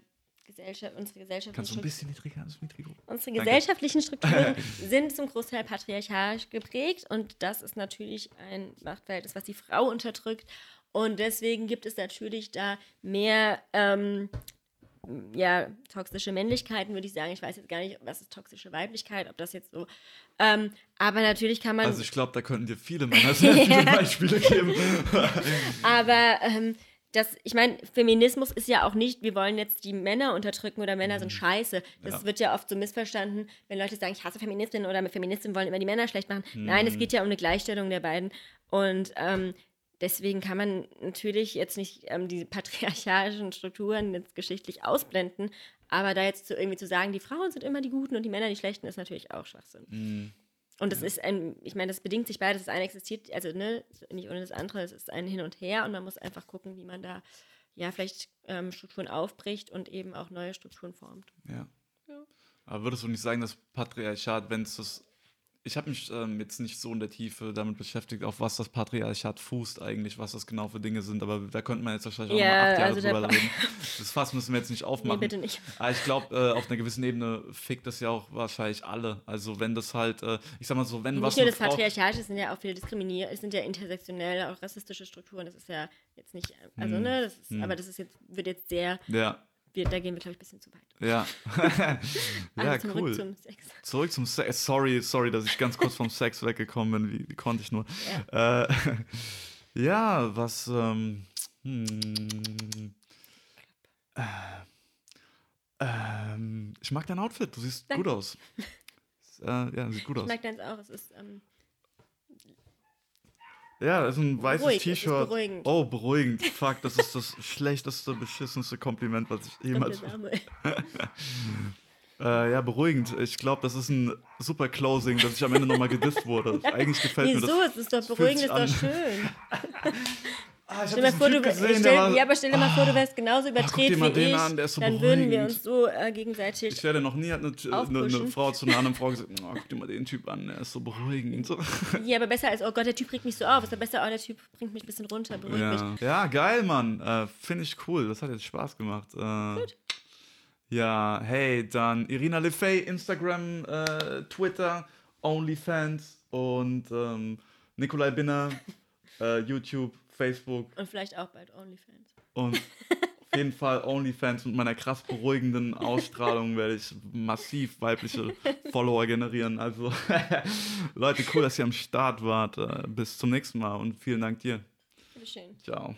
Gesellschaft, unsere Gesellschaft. Kannst du ein bisschen niedriger ans Mikro? Unsere Danke. gesellschaftlichen Strukturen sind zum Großteil patriarchalisch geprägt und das ist natürlich ein Machtverhältnis, was die Frau unterdrückt. Und deswegen gibt es natürlich da mehr ähm, ja, toxische Männlichkeiten, würde ich sagen. Ich weiß jetzt gar nicht, was ist toxische Weiblichkeit, ob das jetzt so. Ähm, aber natürlich kann man. Also ich glaube, da könnten dir viele Männer sehr viele Beispiele geben. aber ähm, das, ich meine, Feminismus ist ja auch nicht, wir wollen jetzt die Männer unterdrücken oder Männer sind mhm. scheiße. Das ja. wird ja oft so missverstanden, wenn Leute sagen, ich hasse Feministinnen oder Feministinnen wollen immer die Männer schlecht machen. Mhm. Nein, es geht ja um eine Gleichstellung der beiden. Und ähm, deswegen kann man natürlich jetzt nicht ähm, diese patriarchalischen Strukturen jetzt geschichtlich ausblenden, aber da jetzt so irgendwie zu sagen, die Frauen sind immer die Guten und die Männer die Schlechten, ist natürlich auch Schwachsinn. Mhm. Und das ist ein, ich meine, das bedingt sich beides. Das eine existiert, also ne, nicht ohne das andere, es ist ein Hin und Her und man muss einfach gucken, wie man da ja vielleicht ähm, Strukturen aufbricht und eben auch neue Strukturen formt. Ja. ja. Aber würdest du nicht sagen, dass Patriarchat, wenn es das ich habe mich ähm, jetzt nicht so in der Tiefe damit beschäftigt, auf was das Patriarchat fußt eigentlich, was das genau für Dinge sind, aber da könnte man jetzt wahrscheinlich auch ja, mal acht Jahre also drüber reden. Das Fass müssen wir jetzt nicht aufmachen. Nee, bitte nicht. Aber ich glaube, äh, auf einer gewissen Ebene fickt das ja auch wahrscheinlich alle. Also wenn das halt, äh, ich sag mal so, wenn nicht was... Nicht nur das Patriarchat, es sind ja auch viele diskriminiert, es sind ja intersektionelle, auch rassistische Strukturen, das ist ja jetzt nicht, also hm. ne, das ist, hm. aber das ist jetzt, wird jetzt sehr... Ja wir, da gehen wir, glaube ich, ein bisschen zu weit. Ja. ja, zurück cool. Zum Sex. Zurück zum Sex. Sorry, sorry, dass ich ganz kurz vom Sex weggekommen bin. Wie, wie konnte ich nur? Ja, äh, ja was. Ähm, hm, äh, ähm, ich mag dein Outfit. Du siehst Danke. gut aus. äh, ja, sieht gut aus. Ich mag deins auch. Es ist. Ähm, ja, das ist ein weißes T-Shirt. Beruhigend. Oh, beruhigend. Fuck, das ist das schlechteste, beschissenste Kompliment, was ich jemals. äh, ja, beruhigend. Ich glaube, das ist ein super Closing, dass ich am Ende nochmal gedisst wurde. Eigentlich gefällt Wieso? mir das. Wieso? Es ist doch beruhigend, ist doch schön. Ah, stell dir vor, du, gesehen, stell, war, ja, aber stell dir mal vor, du wärst genauso ah, übertreten wie ich. An, so dann würden wir uns so äh, gegenseitig. Ich werde noch nie eine, eine, eine, Frau zu einer anderen Frau gesagt, oh, guck dir mal den Typ an, der ist so beruhigend. So. Ja, aber besser als, oh Gott, der Typ bringt mich so auf. Ist ja besser, oh, der Typ bringt mich ein bisschen runter, beruhigt ja. mich. Ja, geil, Mann. Äh, Finde ich cool. Das hat jetzt Spaß gemacht. Äh, Gut. Ja, hey, dann Irina Lefey, Instagram, äh, Twitter, OnlyFans und ähm, Nikolai Binner, äh, YouTube. Facebook. Und vielleicht auch bald OnlyFans. Und auf jeden Fall OnlyFans mit meiner krass beruhigenden Ausstrahlung werde ich massiv weibliche Follower generieren. Also Leute, cool, dass ihr am Start wart. Äh, bis zum nächsten Mal und vielen Dank dir. Bitteschön. Ciao.